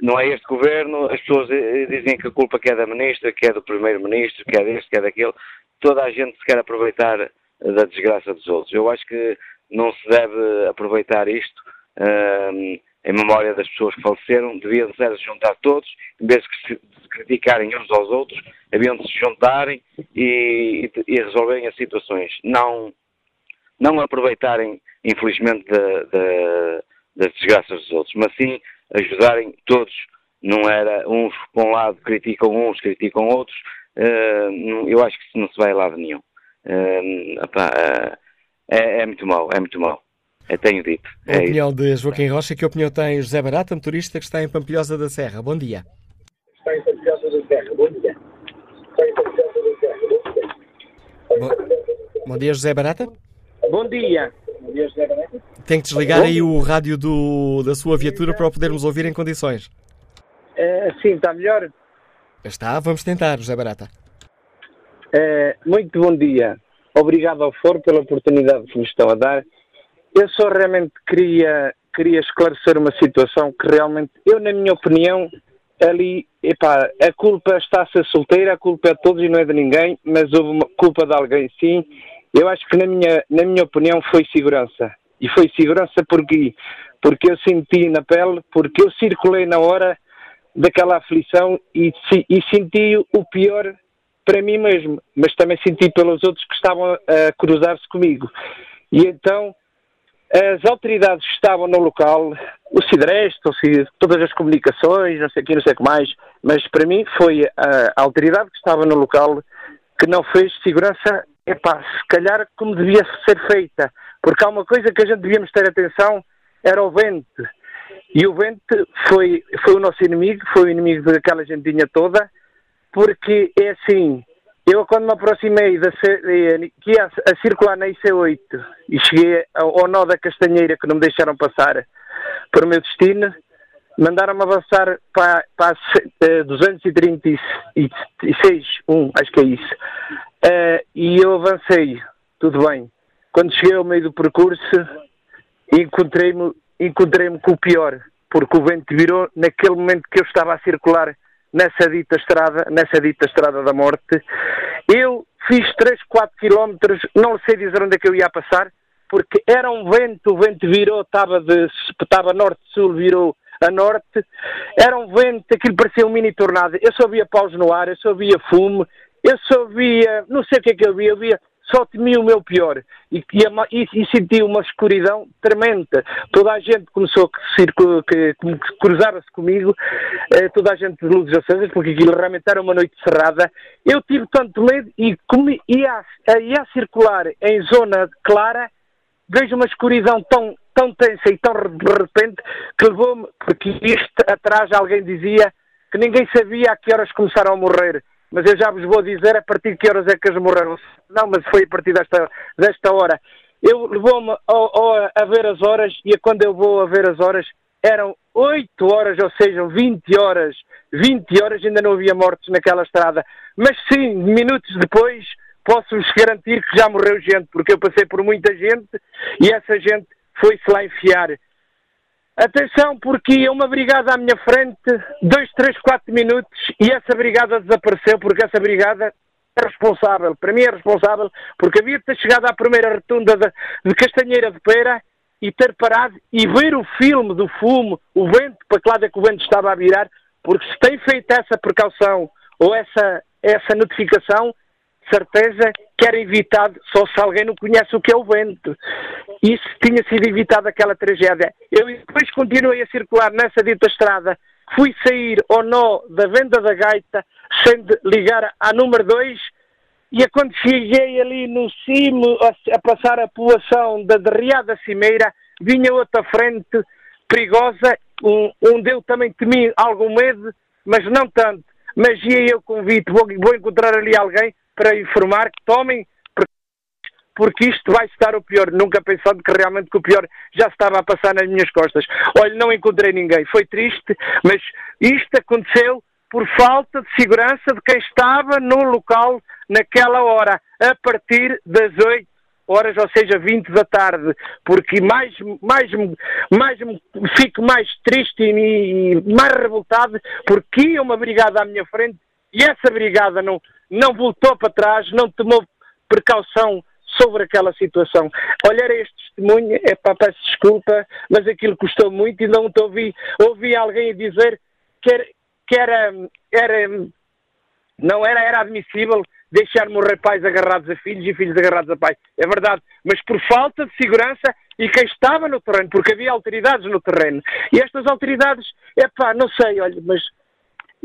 não é este governo, as pessoas dizem que a culpa que é da ministra, que é do primeiro-ministro, que é deste, que é daquele, toda a gente se quer aproveitar da desgraça dos outros. Eu acho que não se deve aproveitar isto em memória das pessoas que faleceram, deviam se juntar todos, em vez de se criticarem uns aos outros, haviam de se juntarem e, e, resolverem as situações. Não, não aproveitarem, infelizmente, de, de, das desgraças dos outros, mas sim ajudarem todos. Não era uns para um lado criticam uns, criticam outros. Uh, eu acho que isso não se vai a lado nenhum. Uh, uh, é, é muito mau, é muito mau. Eu tenho dito. A é opinião isso. de Joaquim Rocha, que opinião tem José Barata, motorista que está em Pampilhosa da Serra. Bom dia. Está em Pampilhosa da Serra. Bom dia. Está em Pampilhosa da Serra. Bom dia. Bom, Bom dia, José Barata. Bom dia. Bom dia, José Barata. Tem que desligar aí o rádio do, da sua viatura para o podermos ouvir em condições. Uh, sim, está melhor? Está, vamos tentar, José Barata. Uh, muito bom dia. Obrigado ao Foro pela oportunidade que me estão a dar eu só realmente queria, queria esclarecer uma situação que realmente, eu na minha opinião, ali, epá, a culpa está a ser solteira, a culpa é de todos e não é de ninguém, mas houve uma culpa de alguém sim. Eu acho que na minha, na minha opinião foi segurança. E foi segurança porque, porque eu senti na pele, porque eu circulei na hora daquela aflição e, e senti o pior para mim mesmo, mas também senti pelos outros que estavam a cruzar-se comigo. E então as autoridades estavam no local, o Cidreste, todas as comunicações, não sei o que, não sei o que mais, mas para mim foi a, a autoridade que estava no local que não fez segurança, epá, se calhar como devia ser feita, porque há uma coisa que a gente devíamos ter atenção, era o vento. E o vento foi, foi o nosso inimigo, foi o inimigo daquela gentinha toda, porque é assim, eu, quando me aproximei da, que ia a circular na IC8 e cheguei ao, nó da Castanheira, que não me deixaram passar para o meu destino, mandaram-me avançar para, para uh, 236, um, acho que é isso. Uh, e eu avancei, tudo bem. Quando cheguei ao meio do percurso, encontrei-me encontrei com o pior, porque o vento virou naquele momento que eu estava a circular nessa dita estrada, nessa dita estrada da morte. Eu fiz 3, 4 quilómetros, não sei dizer onde é que eu ia passar, porque era um vento, o vento virou, estava de estava norte-sul, virou a norte, era um vento, aquilo parecia um mini tornado. Eu só via paus no ar, eu só via fumo, eu só via, não sei o que é que eu via, eu via, só temi o meu pior e, e, e, senti uma escuridão tremenda. Toda a gente começou a que, que, cruzar-se comigo, eh, toda a gente de luzes acesas, porque aquilo realmente era uma noite cerrada. Eu tive tanto medo e como ia, ia circular em zona clara, vejo uma escuridão tão, tão tensa e tão de repente que levou-me, porque isto atrás alguém dizia que ninguém sabia a que horas começaram a morrer mas eu já vos vou dizer a partir de que horas é que eles morreram. Não, mas foi a partir desta, desta hora. Eu levou-me a, ver as horas e quando eu vou a ver as horas eram 8 horas, ou seja, 20 horas. 20 horas ainda não havia mortos naquela estrada. Mas sim, minutos depois, posso-vos garantir que já morreu gente, porque eu passei por muita gente e essa gente foi-se lá enfiar. Atenção, porque ia uma brigada à minha frente, dois, três, quatro minutos, e essa brigada desapareceu, porque essa brigada é responsável, para mim é responsável, porque havia de ter chegado à primeira retunda de, de Castanheira de Pera e ter parado e ver o filme do fumo, o vento, para que lado é que o vento estava a virar, porque se tem feito essa precaução ou essa, essa notificação, certeza que era evitado só se alguém não conhece o que é o vento. Isso tinha sido evitado aquela tragédia. Eu depois continuei a circular nessa dita estrada, fui sair ao nó da venda da gaita, sem ligar à número 2, e quando cheguei ali no cimo, a, passar a poação da derriada cimeira, vinha outra frente perigosa, onde eu também temi algum medo, mas não tanto. Mas ia eu convite, vou, vou encontrar ali alguém para informar que tomem porque isto vai estar o pior, nunca pensando que realmente que o pior já estava a passar nas minhas costas. Olha, não encontrei ninguém, foi triste, mas isto aconteceu por falta de segurança de quem estava no local naquela hora, a partir das 8 horas, ou seja, 20 da tarde, porque mais, mais, mais fico mais triste e, e mais revoltado porque ia uma brigada à minha frente e essa brigada não, não voltou para trás, não tomou precaução sobre aquela situação. Olhar este testemunho, é pá, peço desculpa, mas aquilo custou muito e não te ouvi, ouvi alguém dizer que era, que era, era não era, era admissível deixar morrer pais agarrados a filhos e filhos agarrados a pais. É verdade, mas por falta de segurança e quem estava no terreno, porque havia autoridades no terreno. E estas autoridades, é pá, não sei, olha, mas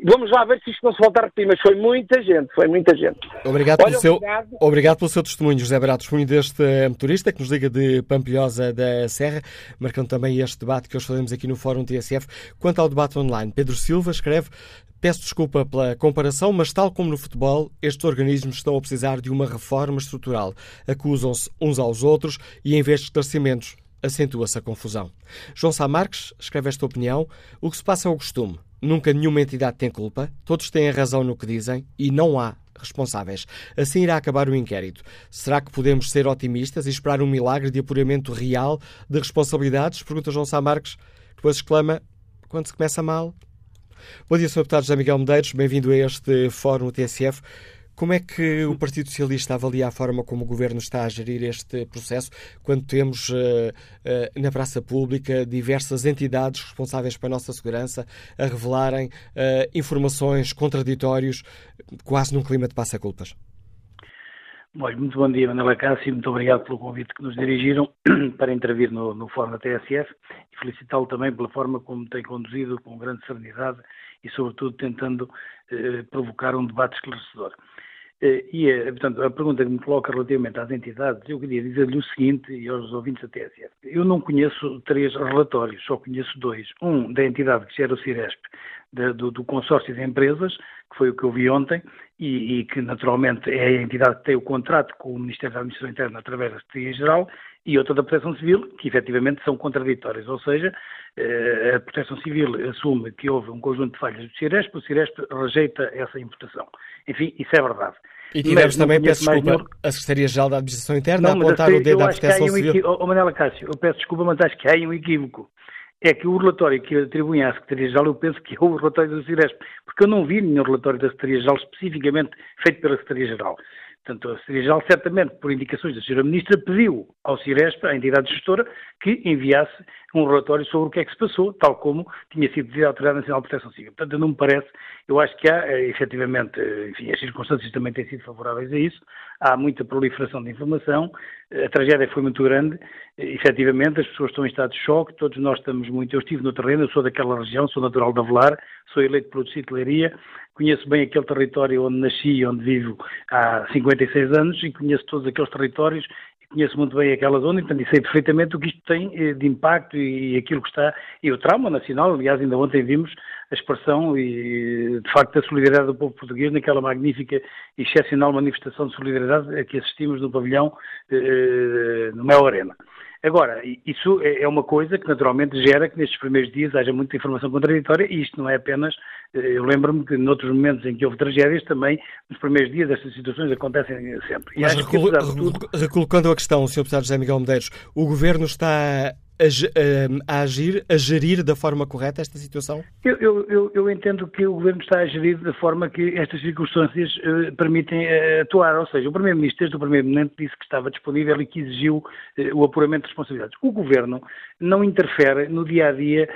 Vamos lá ver se isto não se volta a repetir, mas foi muita gente, foi muita gente. Obrigado, Olha, pelo, seu, obrigado. obrigado pelo seu testemunho, José Barato, testemunho deste eh, motorista que nos liga de Pampilhosa da Serra, marcando também este debate que hoje fazemos aqui no Fórum TSF. Quanto ao debate online, Pedro Silva escreve Peço desculpa pela comparação, mas tal como no futebol, estes organismos estão a precisar de uma reforma estrutural. Acusam-se uns aos outros e, em vez de esclarecimentos, acentua-se a confusão. João Sá Marques escreve esta opinião. O que se passa é o costume. Nunca nenhuma entidade tem culpa, todos têm razão no que dizem e não há responsáveis. Assim irá acabar o inquérito. Será que podemos ser otimistas e esperar um milagre de apuramento real de responsabilidades? Pergunta João Sá Marques, depois exclama: quando se começa mal? Bom dia, Sr. Deputado José Miguel Medeiros, bem-vindo a este Fórum TSF. Como é que o Partido Socialista avalia a forma como o Governo está a gerir este processo, quando temos uh, uh, na praça pública diversas entidades responsáveis pela nossa segurança a revelarem uh, informações contraditórias, quase num clima de passa-culpas? muito bom dia, Manela Cássio, muito obrigado pelo convite que nos dirigiram [CLEARS THROAT] para intervir no, no Fórum da TSF e felicitá-lo também pela forma como tem conduzido com grande serenidade e, sobretudo, tentando provocar um debate esclarecedor. Eh, e, eh, portanto, a pergunta que me coloca relativamente às entidades, eu queria dizer-lhe o seguinte, e aos ouvintes da TSF, eu não conheço três relatórios, só conheço dois. Um da entidade que gera o CIRESP, do, do, consórcio de empresas, que foi o que eu vi ontem, e, e, que naturalmente é a entidade que tem o contrato com o Ministério da Administração Interna através da Secretaria Geral, e outra da Proteção Civil, que efetivamente são contraditórias, ou seja, eh, a Proteção Civil assume que houve um conjunto de falhas do Ciresp, o Ciresp rejeita essa imputação. Enfim, isso é verdade. E tivemos mas, também, peço desculpa, nenhum... a Secretaria-Geral da Administração Interna não, a apontar o dedo à Proteção um Civil. Equi... Oh, Manela Cássio, eu peço desculpa, mas acho que há um equívoco. É que o relatório que atribuem à Secretaria-Geral, eu penso que é o relatório do Ciresp, porque eu não vi nenhum relatório da Secretaria-Geral especificamente feito pela Secretaria-Geral. Portanto, a Secretaria-Geral, certamente, por indicações da Sra. Ministra, pediu ao Ciresp, à entidade gestora, que enviasse um relatório sobre o que é que se passou, tal como tinha sido pedido à Autoridade Nacional de Proteção Civil. Portanto, não me parece, eu acho que há, eh, efetivamente, eh, enfim, as circunstâncias também têm sido favoráveis a isso, há muita proliferação de informação, a tragédia foi muito grande, efetivamente, as pessoas estão em estado de choque, todos nós estamos muito, eu estive no terreno, eu sou daquela região, sou natural de Avelar, sou eleito pelo Distrito de Leiria, conheço bem aquele território onde nasci e onde vivo há 56 anos e conheço todos aqueles territórios conheço muito bem aquela zona e, sei perfeitamente o que isto tem eh, de impacto e aquilo que está, e o trauma nacional, aliás, ainda ontem vimos a expressão e, de facto, a solidariedade do povo português naquela magnífica e excepcional manifestação de solidariedade a que assistimos no pavilhão, eh, no Mel Arena. Agora, isso é, é uma coisa que naturalmente gera que nestes primeiros dias haja muita informação contraditória e isto não é apenas. Eh, eu lembro-me que noutros momentos em que houve tragédias também, nos primeiros dias, estas situações acontecem sempre. Mas tudo... recolocando a questão, Sr. Deputado José Miguel Medeiros, o Governo está a, a, agir, a gerir da forma correta esta situação? Eu, eu, eu, entendo que o Governo está a gerir da forma que estas circunstâncias uh, permitem uh, atuar. Ou seja, o Primeiro-Ministro, desde o Primeiro Momento, disse que estava disponível e que exigiu uh, o apuramento de responsabilidades. O Governo não interfere no dia a dia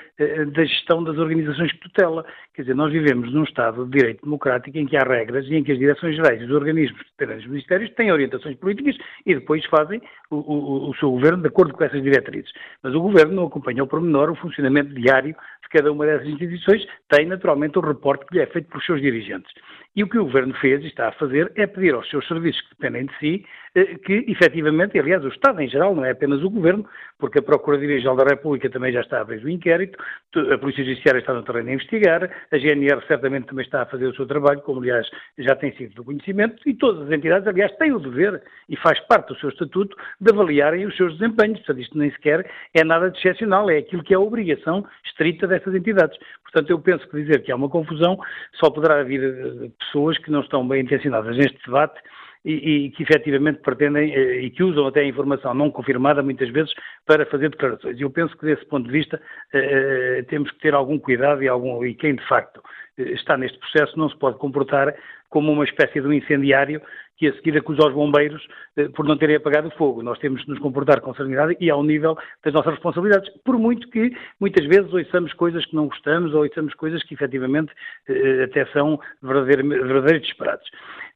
da gestão das organizações que tutela. Quer dizer, nós vivemos num Estado de direito democrático em que há regras e em que as direções gerais e os organismos dos ministérios têm orientações políticas e depois fazem o, o, o seu governo de acordo com essas diretrizes. Mas mas o Governo não acompanha ao o funcionamento diário de cada uma dessas instituições, tem naturalmente o reporte que lhe é feito pelos seus dirigentes. E o que o Governo fez e está a fazer é pedir aos seus serviços que dependem de si eh, que, efetivamente, aliás o Estado em geral, não é apenas o Governo, porque a Procuradoria-Geral da República também já está a abrir o inquérito, a Polícia Judiciária está no terreno a investigar, a GNR certamente também está a fazer o seu trabalho, como aliás já tem sido do conhecimento, e todas as entidades, aliás, têm o dever, e faz parte do seu estatuto, de avaliarem os seus desempenhos. Portanto, isto nem sequer é nada de excepcional, é aquilo que é a obrigação estrita dessas entidades. Portanto, eu penso que dizer que há uma confusão só poderá haver eh, pessoas que não estão bem intencionadas neste debate e, e, que efetivamente pretendem eh, e que usam até a informação não confirmada muitas vezes para fazer declarações. E eu penso que desse ponto de vista eh, temos que ter algum cuidado e, algum, e quem de facto está neste processo não se pode comportar como uma espécie de um incendiário que a seguir acusa os bombeiros eh, por não terem apagado o fogo. Nós temos de nos comportar com serenidade e ao nível das nossas responsabilidades, por muito que muitas vezes ouçamos coisas que não gostamos ou ouçamos coisas que efetivamente eh, até são verdadeiros disparados.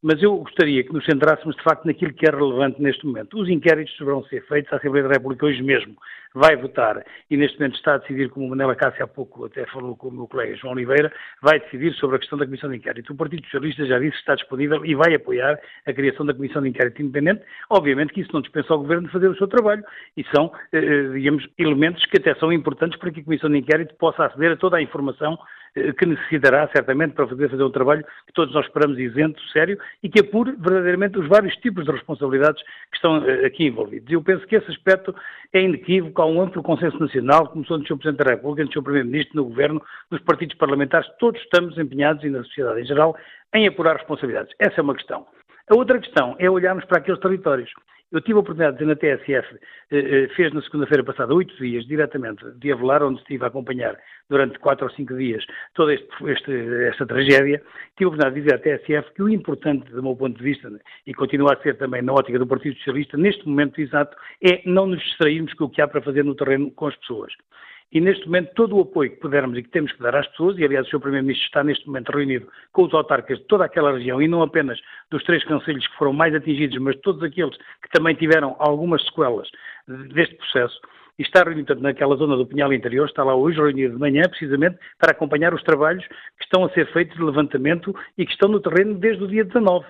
Mas eu gostaria que nos centrássemos de facto naquilo que é relevante neste momento. Os inquéritos deverão ser feitos, a Assembleia da República hoje mesmo vai votar e neste momento está a decidir, como o Manela Cássio há pouco até falou com o meu colega João Oliveira, vai decidir sobre a questão da Comissão de Inquérito. O Partido Socialista já disse que está disponível e vai apoiar a criação da Comissão de Inquérito Independente. Obviamente que isso não dispensa ao Governo de fazer o seu trabalho e são, eh, digamos, elementos que até são importantes para que a Comissão de Inquérito possa aceder a toda a informação que necessitará certamente para poder fazer um trabalho que todos nós esperamos isento, sério, e que apure verdadeiramente os vários tipos de responsabilidades que estão eh, aqui envolvidos. Eu penso que esse aspecto é inequívoco, há um amplo consenso nacional, começou no Sr. Presidente da República, no Sr. Primeiro-Ministro, no Governo, nos partidos parlamentares, todos estamos empenhados e na sociedade em geral em apurar responsabilidades. Essa é uma questão. A outra questão é olharmos para aqueles territórios. Eu tive a oportunidade de, na TSF, eh, eh, fez na segunda-feira passada oito dias, diretamente de Avelar, onde estive a acompanhar durante quatro ou cinco dias toda este, este, esta tragédia. Tive a oportunidade de dizer à TSF que o importante, do meu ponto de vista, e continua a ser também na ótica do Partido Socialista, neste momento exato, é não nos distrairmos com o que há para fazer no terreno com as pessoas. E neste momento, todo o apoio que pudermos e que temos que dar às pessoas, e aliás o Sr. Primeiro-Ministro está neste momento reunido com os autarcas de toda aquela região, e não apenas dos três conselhos que foram mais atingidos, mas de todos aqueles que também tiveram algumas sequelas deste processo, e está reunido naquela zona do Pinhal Interior, está lá hoje reunido de manhã, precisamente, para acompanhar os trabalhos que estão a ser feitos de levantamento e que estão no terreno desde o dia 19.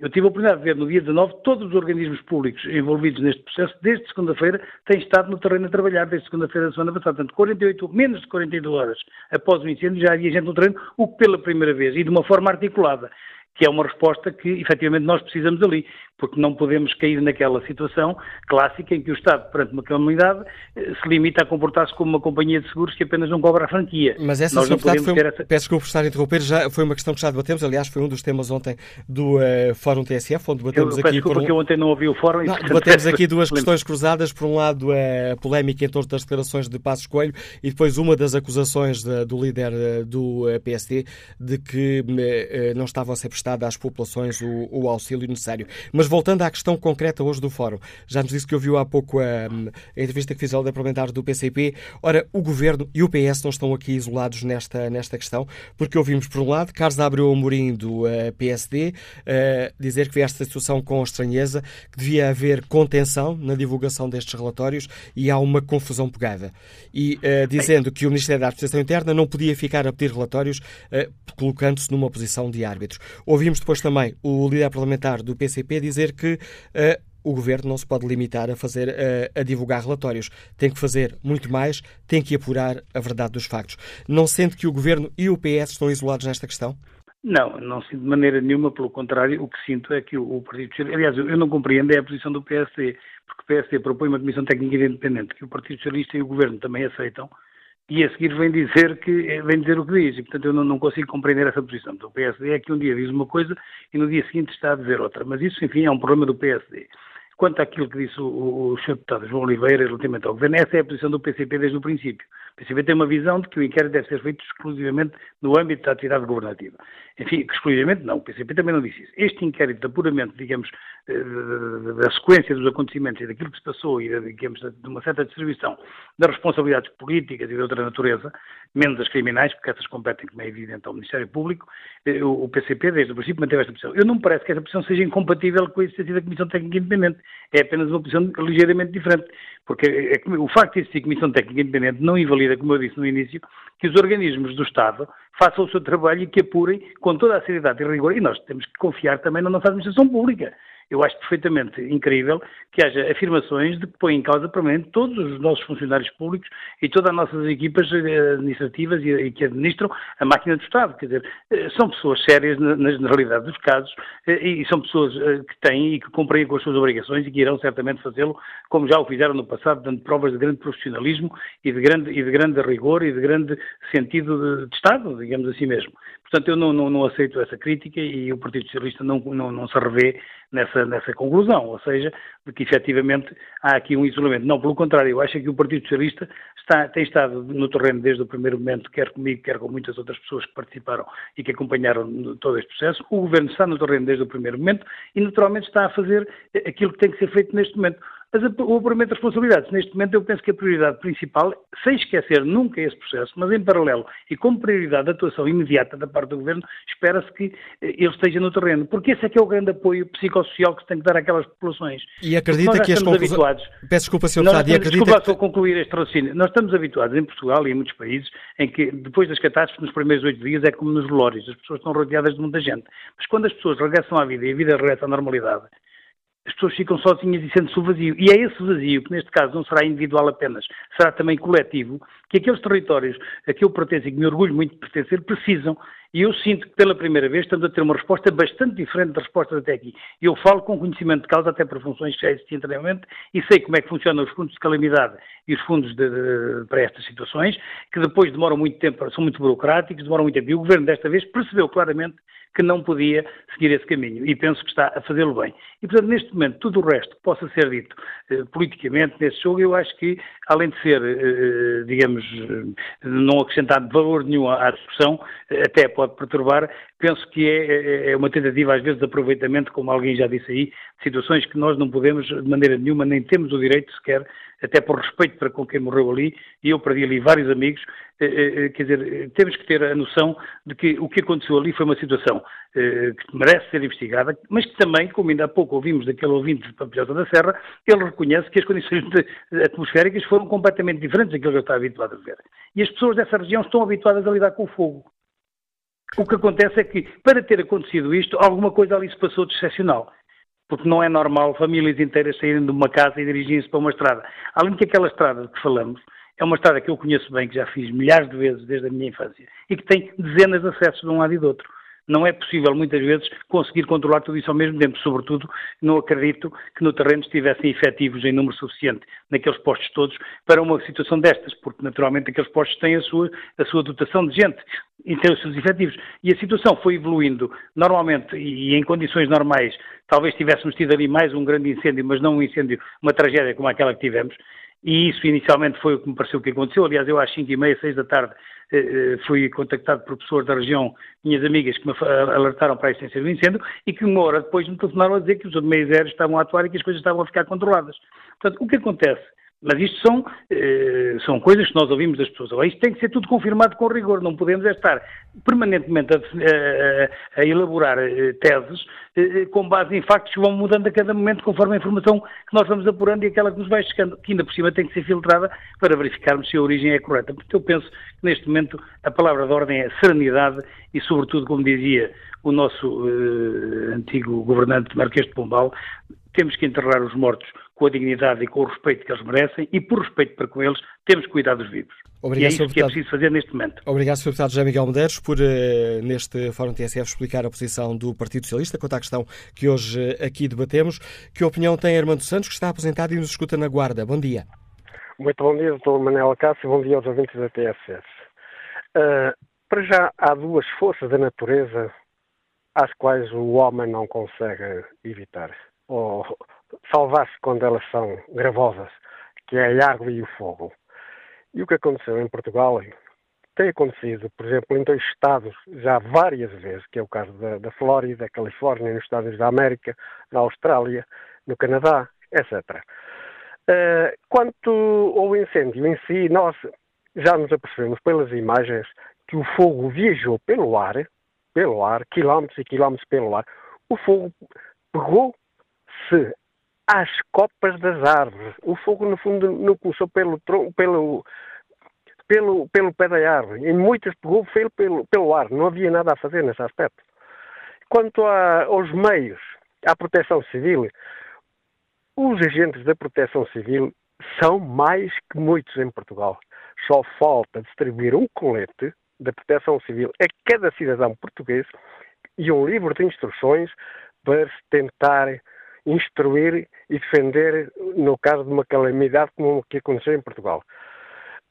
Eu tive a oportunidade de ver no dia 19 todos os organismos públicos envolvidos neste processo, desde segunda-feira, têm estado no terreno a trabalhar, desde segunda-feira da semana passada. Portanto, 48, menos de 42 horas após o incêndio já havia gente no terreno, o que pela primeira vez e de uma forma articulada que é uma resposta que efetivamente nós precisamos ali, porque não podemos cair naquela situação clássica em que o Estado, perante uma comunidade, eh, se limita a comportar-se como uma companhia de seguros que apenas não cobra a franquia. Mas essa, nós não podemos foi, essa... peço desculpa por estar a interromper, já foi uma questão que já debatemos, aliás, foi um dos temas ontem do uh, Fórum TSF, onde debatemos eu, aqui... Desculpa por um... eu ontem não ouvi o Fórum... Não, debatemos aqui duas questões cruzadas, por um lado a polémica em torno das declarações de Passos Coelho e depois uma das acusações de, do líder do PSD de que uh, não estavam a ser prestadas às populações o, o, auxílio necessário. Mas voltando à questão concreta hoje do Fórum, já nos disse que ouviu há pouco a, a entrevista que fiz ao parlamentar do PCP. Ora, o Governo e o PS não estão aqui isolados nesta, nesta questão, porque ouvimos, por um lado, Carlos Abreu Amorim, do uh, PSD, uh, dizer que vê esta situação com estranheza, que devia haver contenção na divulgação destes relatórios e há uma confusão pegada. E uh, dizendo que o Ministério da Administração Interna não podia ficar a pedir relatórios colocando-se numa posição de árbitros. Ouvimos depois também o líder parlamentar do PCP dizer que o governo não se pode limitar a fazer a, a, divulgar relatórios. Tem que fazer muito mais, tem que apurar a verdade dos factos. Não sente que o governo e o PS estão isolados nesta questão? Não, não sinto de maneira nenhuma, pelo contrário, o que sinto é que o, o Partido Socialista, aliás, eu não compreendo é a posição do PSD, porque o PSD propõe uma comissão técnica independente que o Partido Socialista e o Governo também aceitam, e a seguir vem dizer que vem dizer o que diz, e portanto eu não, não consigo compreender essa posição. Então, o PSD é que um dia diz uma coisa e no dia seguinte está a dizer outra, mas isso, enfim, é um problema do PSD. Quanto àquilo que disse o, o, o Sr. Deputado João Oliveira relativamente ao Governo, essa é a posição do PCP desde o princípio. O PCP tem uma visão de que o inquérito deve ser feito exclusivamente no âmbito da atividade governativa. Enfim, exclusivamente não, o PCP também não disse isso. Este inquérito de apuramento, digamos, da sequência dos acontecimentos e daquilo que se passou e, digamos, de uma certa distribuição das responsabilidades políticas e de outra natureza, menos as criminais, porque essas competem, como é evidente, ao Ministério Público, eh, o PCP, desde o princípio, manteve esta posição. Eu não me parece que essa posição seja incompatível com a existência da Comissão Técnica Independente. É apenas uma posição ligeiramente diferente. Porque é, o facto de existir Comissão Técnica Independente não invalida, como eu disse no início, que os organismos do Estado façam o seu trabalho e que apurem com toda a seriedade e rigor. E nós temos que confiar também na nossa administração pública eu acho perfeitamente incrível que haja afirmações de que põem em causa permanente todos os nossos funcionários públicos e todas as nossas equipas eh, administrativas e, que administram a máquina do Estado. Quer dizer, eh, são pessoas sérias na, na realidade dos casos eh, e são pessoas que têm e que cumprem com as suas obrigações e que irão certamente fazê-lo, como já o fizeram no passado, dando provas de grande profissionalismo e de grande, e de grande rigor e de grande sentido de, de Estado, digamos assim mesmo. Portanto, eu não, não, não, aceito essa crítica e o Partido Socialista não, não, se revê nessa, nessa conclusão, ou seja, de que efetivamente há aqui um isolamento. Não, pelo contrário, eu acho que o Partido Socialista está, tem estado no terreno desde o primeiro momento, quer comigo, quer com muitas outras pessoas que participaram e que acompanharam todo este processo. O Governo está no terreno desde o primeiro momento e, naturalmente, está a fazer aquilo que tem que ser feito neste momento. Mas o apuramento de responsabilidades, neste momento, eu penso que a prioridade principal, sem esquecer nunca esse processo, mas em paralelo e como prioridade de atuação imediata da parte do Governo, espera-se que eh, ele esteja no terreno. Porque esse é que é o grande apoio psicossocial que se tem que dar àquelas populações. E acredita que as conclusões... habituados. Peço desculpa, Sr. Deputado, e acredita desculpa, que... só concluir este raciocínio. Nós estamos habituados em Portugal e em muitos países em que, depois das catástrofes, nos primeiros oito dias, é como nos velórios. As pessoas estão rodeadas de muita gente. Mas quando as pessoas regressam à vida e a vida regressa à normalidade, as pessoas ficam sozinhas e sentem-se o vazio. E é esse vazio, que neste caso não será individual apenas, será também coletivo, que aqueles territórios a que eu pertenço e que me orgulho muito de pertencer, precisam. E eu sinto que pela primeira vez estamos a ter uma resposta bastante diferente das respostas até aqui. Eu falo com conhecimento de causa, até por funções que já existiam anteriormente, e sei como é que funcionam os fundos de calamidade e os fundos de, de, para estas situações, que depois demoram muito tempo, são muito burocráticos, demoram muito tempo. E o Governo desta vez percebeu claramente que não podia seguir esse caminho e penso que está a fazê-lo bem. E, portanto, neste momento, tudo o resto que possa ser dito eh, politicamente nesse jogo, eu acho que, além de ser, eh, eh digamos, eh, não acrescentar valor nenhum à, discussão, eh, até pode perturbar, penso que é, é, é, uma tentativa, às vezes, de aproveitamento, como alguém já disse aí, de situações que nós não podemos, de maneira nenhuma, nem temos o direito sequer até por respeito para com quem morreu ali, e eu perdi ali vários amigos, eh, eh, eh, quer dizer, temos que ter a noção de que o que aconteceu ali foi uma situação que merece ser investigada, mas que também, como ainda há pouco ouvimos daquele ouvinte de Pampilhota da Serra, ele reconhece que as condições atmosféricas foram completamente diferentes daquilo que ele está habituado a ver. E as pessoas dessa região estão habituadas a lidar com o fogo. O que acontece é que, para ter acontecido isto, alguma coisa ali se passou de excepcional porque não é normal famílias inteiras saírem de uma casa e dirigirem-se para uma estrada. Além de que aquela estrada de que falamos é uma estrada que eu conheço bem, que já fiz milhares de vezes desde a minha infância, e que tem dezenas de acessos de um lado e do outro. Não é possível, muitas vezes, conseguir controlar tudo isso ao mesmo tempo. Sobretudo, não acredito que no terreno estivessem efetivos em número suficiente naqueles postos todos para uma situação destas, porque naturalmente aqueles postos têm a sua, a sua dotação de gente e têm os seus efetivos. E a situação foi evoluindo normalmente e em condições normais. Talvez tivéssemos tido ali mais um grande incêndio, mas não um incêndio, uma tragédia como aquela que tivemos e isso inicialmente foi o que me pareceu que aconteceu. Aliás, eu às 5 e meia, 6 da tarde, eh, eh, fui contactado por pessoas da região, minhas amigas, que me alertaram para a existência do incêndio e que uma hora depois me telefonaram a dizer que os meios aéreos estavam a atuar e que as coisas estavam a ficar controladas. Portanto, o que acontece? Mas isto são, eh, são coisas que nós ouvimos das pessoas. Isto tem que ser tudo confirmado com rigor. Não podemos é estar permanentemente a, a, a elaborar eh, teses eh, com base em factos que vão mudando a cada momento conforme a informação que nós vamos apurando e aquela que nos vai chegando, que ainda por cima tem que ser filtrada para verificarmos se a origem é correta. Porque eu penso que neste momento a palavra de ordem é serenidade e, sobretudo, como dizia o nosso eh, antigo governante Marquês de Pombal, temos que enterrar os mortos com a dignidade e com o respeito que eles merecem e, por respeito para com eles, temos que cuidar dos vivos. Obrigado, e é isso que é preciso fazer neste momento. Obrigado, Sr. Deputado José Miguel Medeiros, por uh, neste Fórum TSF explicar a posição do Partido Socialista quanto à questão que hoje uh, aqui debatemos. Que opinião tem Armando Santos, que está aposentado e nos escuta na Guarda? Bom dia. Muito bom dia, Dr. Manuel Cássio, bom dia aos ouvintes da TSF. Uh, para já, há duas forças da natureza às quais o homem não consegue evitar, ou salvar-se quando elas são gravosas, que é a água e o fogo. E o que aconteceu em Portugal tem acontecido, por exemplo, em dois estados já várias vezes, que é o caso da, da Flórida, da Califórnia, nos Estados Unidos da América, na Austrália, no Canadá, etc. Uh, eh, quanto ao incêndio em si, nós já nos apercebemos pelas imagens que o fogo viajou pelo ar, pelo ar, quilómetros e quilómetros pelo ar. O fogo pegou-se às copas das árvores. O fogo, no fundo, não começou pelo, pelo, pelo, pelo pé da árvore. Em muitas pegou pelo, pelo, pelo ar. Não havia nada a fazer nesse aspecto. Quanto a, aos meios, à proteção civil, os agentes da proteção civil são mais que muitos em Portugal. Só falta distribuir um colete da proteção civil a cada cidadão português e um livro de instruções para se tentar instruir e defender no caso de uma calamidade como o que aconteceu em Portugal.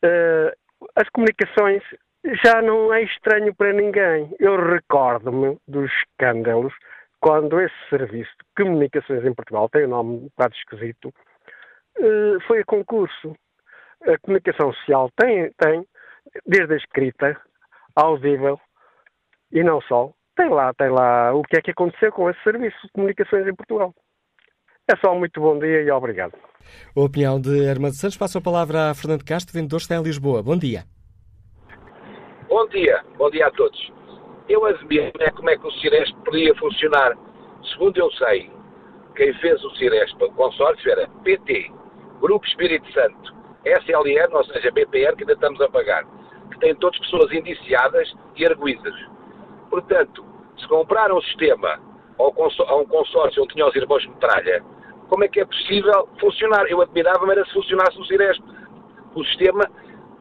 Uh, as comunicações já não é estranho para ninguém. Eu recordo-me dos escândalos quando esse serviço de comunicações em Portugal, tem um nome um bocado esquisito, uh, foi a concurso. A comunicação social tem, tem, desde a escrita, audível, e não só, tem lá, tem lá o que é que aconteceu com esse serviço de comunicações em Portugal. É só um muito bom dia e obrigado. A opinião de Armando Santos. Passo a palavra a Fernando Castro, vendedor está em Lisboa. Bom dia. Bom dia. Bom dia a todos. Eu admiro né, como é que o Ciresp podia funcionar. Segundo eu sei, quem fez o Ciresp, o consórcio, era PT, Grupo Espírito Santo, SLN, ou seja, BPR, que ainda estamos a pagar, que têm todas pessoas indiciadas e arguídas. Portanto, se compraram o sistema a um consórcio onde tinha os irmãos Metralha, como é que é possível funcionar? Eu admirava-me era se funcionasse o Ciresp. O sistema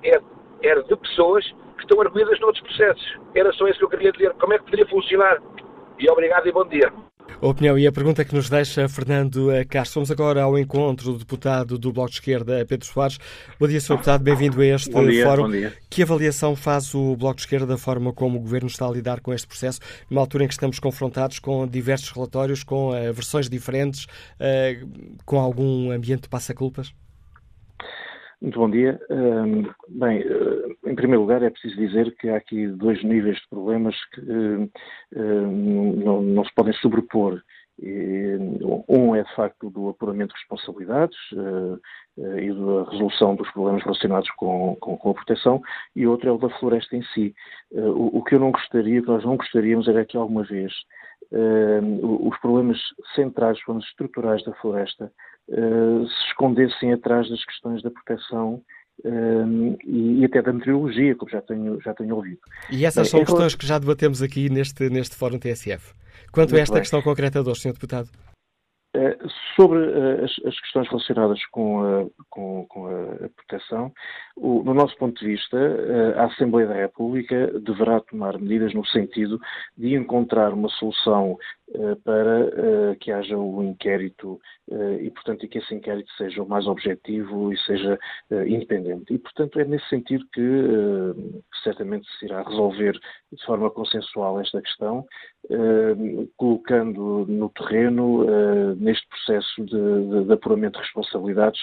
é, era de pessoas que estão arguídas noutros processos. Era só isso que eu queria dizer. Como é que poderia funcionar? E obrigado e bom dia. A opinião e a pergunta que nos deixa Fernando Castro. Vamos agora ao encontro do deputado do Bloco de Esquerda, Pedro Soares. Bom dia, Sr. Deputado, bem-vindo a este dia, fórum. Que avaliação faz o Bloco de Esquerda da forma como o Governo está a lidar com este processo, numa altura em que estamos confrontados com diversos relatórios, com uh, versões diferentes, uh, com algum ambiente de passa-culpas? Muito bom dia. bem, eh, em primeiro lugar, é preciso dizer que há aqui dois níveis de problemas que não, não, se podem sobrepor. Um é, de facto, do apuramento de responsabilidades eh, eh, e da resolução dos problemas relacionados com, com, com, a proteção, e outro é o da floresta em si. O, o que eu não gostaria, que nós não gostaríamos, era que alguma vez os problemas centrais, os problemas estruturais da floresta, uh, se escondessem atrás das questões da proteção e, e, até da meteorologia, como já tenho, já tenho ouvido. E essas são questões que já debatemos aqui neste, neste Fórum TSF. Quanto Muito a esta bem. questão concreta de hoje, Sr. Deputado? Eh, sobre uh, as, as, questões relacionadas com a, com, com a proteção, o, no nosso ponto de vista, uh, a Assembleia da República deverá tomar medidas no sentido de encontrar uma solução para que haja o um inquérito e, portanto, que esse inquérito seja o mais objetivo e seja independente. E, portanto, é nesse sentido que certamente se irá resolver de forma consensual esta questão uh, colocando no terreno, uh, neste processo de, de, de, apuramento de responsabilidades,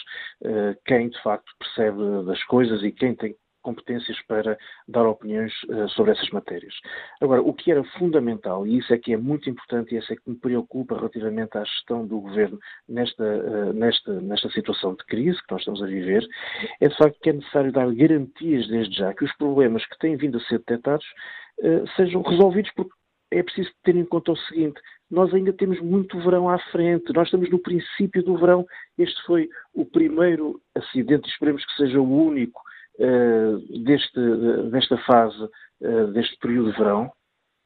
quem de facto percebe das coisas e quem tem competências para dar opiniões sobre essas matérias. Agora, o que era fundamental, e isso é que é muito importante e isso é que me preocupa relativamente à gestão do governo nesta, nesta, nesta situação de crise que nós estamos a viver, é de facto que é necessário dar garantias desde já que os problemas que têm vindo a ser detectados sejam resolvidos porque é preciso ter em conta o seguinte: nós ainda temos muito verão à frente, nós estamos no princípio do verão. Este foi o primeiro acidente, esperemos que seja o único, uh, deste, desta fase, uh, deste período de verão,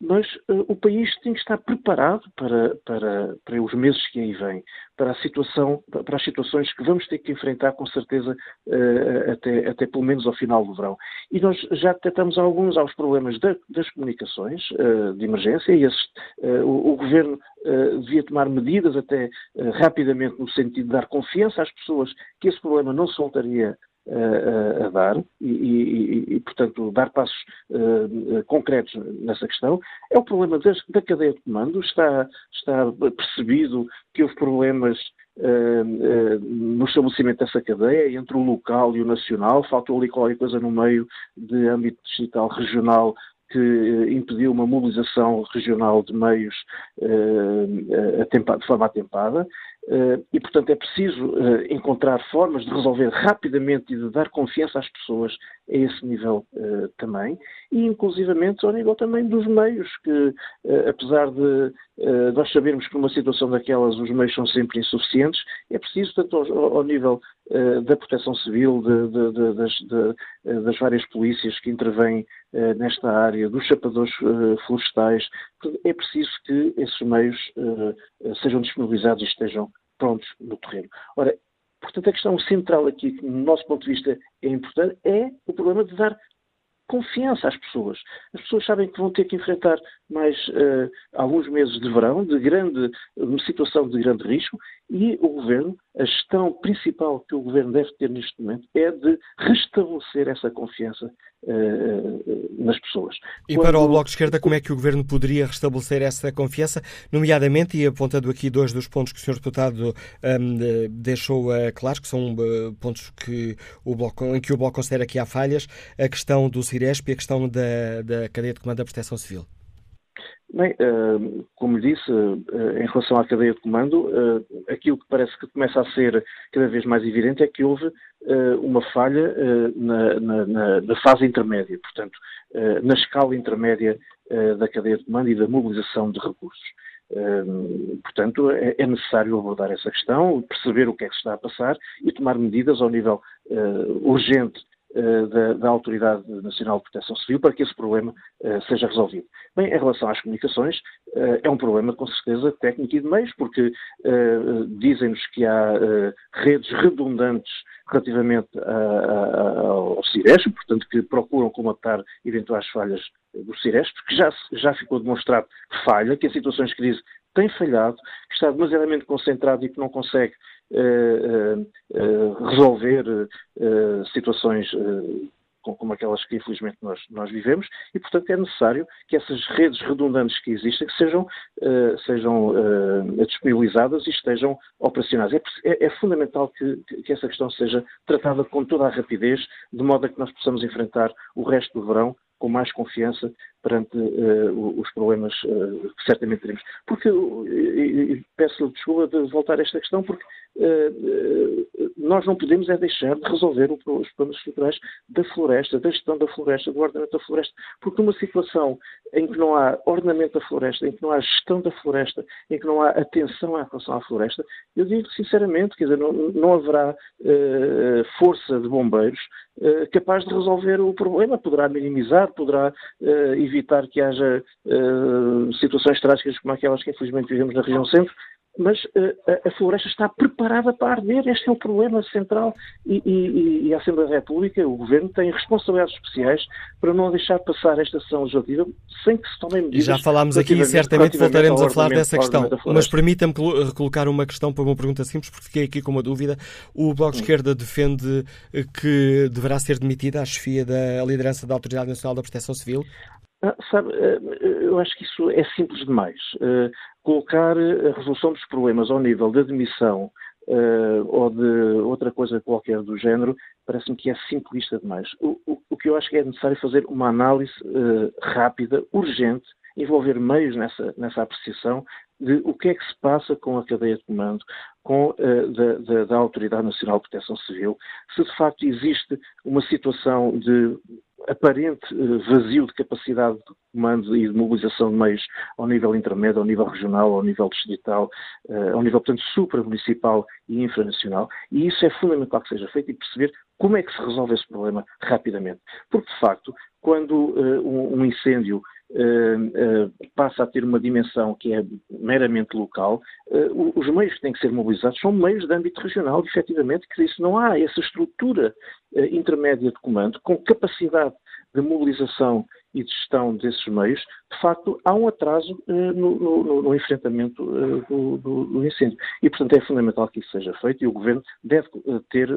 mas uh, o país tem que estar preparado para, para, para os meses que aí vêm, para a situação, para as situações que vamos ter que enfrentar com certeza uh, até, até pelo menos ao final do verão. E nós já detectamos alguns aos problemas da, das comunicações uh, de emergência e esses, o, o, governo devia tomar medidas até rapidamente no sentido de dar confiança às pessoas que esse problema não se voltaria a, dar e, e, e, portanto, dar passos uh, concretos nessa questão. É o problema das, da cadeia de comando. Está, está percebido que houve problemas uh, uh, no estabelecimento dessa cadeia entre o local e o nacional. Faltou ali qualquer coisa no meio de âmbito digital regional que impediu uma mobilização regional de meios uh, de forma atempada. Uh, e, portanto, é preciso uh, encontrar formas de resolver rapidamente e de dar confiança às pessoas a esse nível uh, também, e inclusivamente ao nível também dos meios, que apesar de nós sabermos que numa situação daquelas os meios são sempre insuficientes, é preciso, tanto ao, ao nível da proteção civil, de, de, de, das, das, várias polícias que intervêm nesta área, dos chapadores florestais, é preciso que esses meios sejam disponibilizados e estejam prontos no terreno. Ora, portanto, a questão central aqui, que no nosso ponto de vista é importante, é o problema de dar confiança às pessoas. As pessoas sabem que vão ter que enfrentar mais uh, alguns meses de verão, de grande, uma situação de grande risco, e o governo, a gestão principal que o governo deve ter neste momento é de restabelecer essa confiança uh, nas pessoas. E Quando... para o Bloco de Esquerda, como é que o governo poderia restabelecer essa confiança, nomeadamente, e apontando aqui dois dos pontos que o Sr. Deputado um, deixou uh, claros, que são uh, pontos que o Bloco, em que o Bloco considera que há falhas, a questão do Ciresp e a questão da, da cadeia de comando da Proteção Civil. Bem, uh, como disse, uh, em relação à cadeia de comando, uh, aquilo que parece que começa a ser cada vez mais evidente é que houve uma falha na, na, na, fase intermédia, portanto, na escala intermédia da cadeia de comando e da mobilização de recursos. portanto, é, é, necessário abordar essa questão, perceber o que é que se está a passar e tomar medidas ao nível urgente eh, da, da, Autoridade Nacional de Proteção Civil para que esse problema uh, seja resolvido. Bem, em relação às comunicações, uh, é um problema com certeza técnico e de meios, porque uh, dizem-nos que há redes redundantes relativamente a, a, ao CIRES, portanto que procuram comatar eventuais falhas do CIRES, porque já, já ficou demonstrado que falha, que em situações de crise tem falhado, que está demasiadamente concentrado e que não consegue resolver situações como aquelas que infelizmente nós, nós, vivemos, e portanto é necessário que essas redes redundantes que existem que sejam, sejam disponibilizadas e estejam operacionais. É, é, é fundamental que, que, essa questão seja tratada com toda a rapidez, de modo a que nós possamos enfrentar o resto do verão com mais confiança perante uh, os problemas que certamente teremos. Porque, e, e peço desculpa de voltar a esta questão, porque nós não podemos é deixar de resolver os problemas estruturais da floresta, da gestão da floresta, do ordenamento da floresta, porque numa situação em que não há ordenamento da floresta, em que não há gestão da floresta, em que não há atenção à relação à floresta, eu digo sinceramente, quer dizer, não, não haverá força de bombeiros capaz de resolver o problema, poderá minimizar, poderá evitar que haja uh, situações trágicas como aquelas que infelizmente vivemos na região centro, mas uh, a, floresta está preparada para arder. Este é o problema central. E, e, e, a Assembleia da República, o Governo, tem responsabilidades especiais para não deixar passar esta sessão legislativa sem que se tomem medidas. E já falámos aqui e certamente voltaremos a falar dessa questão. Mas permita-me colocar uma questão para uma pergunta simples, porque fiquei aqui com uma dúvida. O Bloco de Esquerda defende que deverá ser demitida a chefia da liderança da Autoridade Nacional da Proteção Civil? Ah, sabe, eu acho que isso é simples demais. colocar a resolução dos problemas ao nível de admissão uh, ou de outra coisa qualquer do género, parece-me que é simplista demais. O, o, o, que eu acho que é necessário fazer uma análise rápida, urgente, envolver meios nessa, nessa apreciação de o que é que se passa com a cadeia de comando, com uh, da, da, da, Autoridade Nacional de Proteção Civil, se de facto existe uma situação de aparente uh, vazio de capacidade de comando e de mobilização de meios ao nível intermédio, ao nível regional, ao nível distrital, uh, ao nível, portanto, supramunicipal e infranacional, e isso é fundamental que seja feito e perceber como é que se resolve esse problema rapidamente. Porque, de facto, quando um, um incêndio passa a ter uma dimensão que é meramente local, uh, os meios que têm que ser mobilizados são meios de âmbito regional, efetivamente, que isso não há essa estrutura intermédia de comando com capacidade de mobilização e de gestão desses meios, de facto, há um atraso no, no, no, enfrentamento do, do, do, incêndio. E, portanto, é fundamental que isso seja feito e o Governo deve ter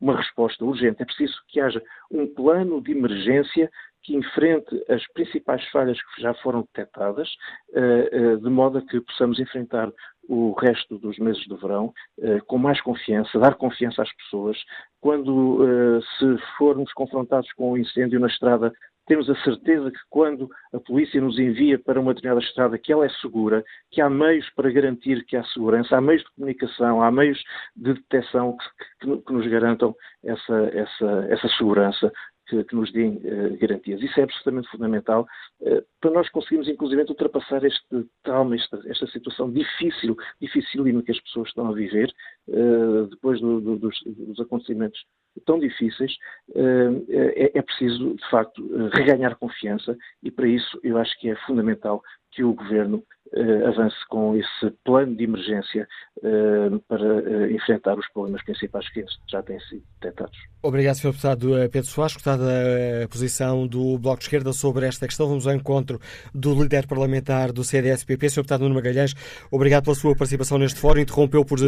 uma resposta urgente. É preciso que haja um plano de emergência que enfrente as principais falhas que já foram detectadas, eh, eh, de modo a que possamos enfrentar o resto dos meses do verão eh, com mais confiança, dar confiança às pessoas. Quando se formos confrontados com um incêndio na estrada, temos a certeza que quando a polícia nos envia para uma determinada estrada que ela é segura, que há meios para garantir que há segurança, há meios de comunicação, há meios de detecção que, que, que nos garantam essa, essa, essa segurança que, que nos deem uh, garantias. Isso é absolutamente fundamental uh, para nós conseguirmos, inclusive, ultrapassar este trauma, esta, esta situação difícil, dificílima que as pessoas estão a viver uh, depois do, do, dos, dos, acontecimentos tão difíceis. É, é, preciso, de facto, reganhar confiança e, para isso, eu acho que é fundamental que o Governo uh, avance com esse plano de emergência uh, para uh, enfrentar os problemas principais que já têm sido detectados. Obrigado, Sr. Deputado Pedro Soares. Gostado da posição do Bloco de Esquerda sobre esta questão. Vamos ao encontro do líder parlamentar do CDS-PP, Sr. Deputado Nuno Magalhães. Obrigado pela sua participação neste fórum. Interrompeu por,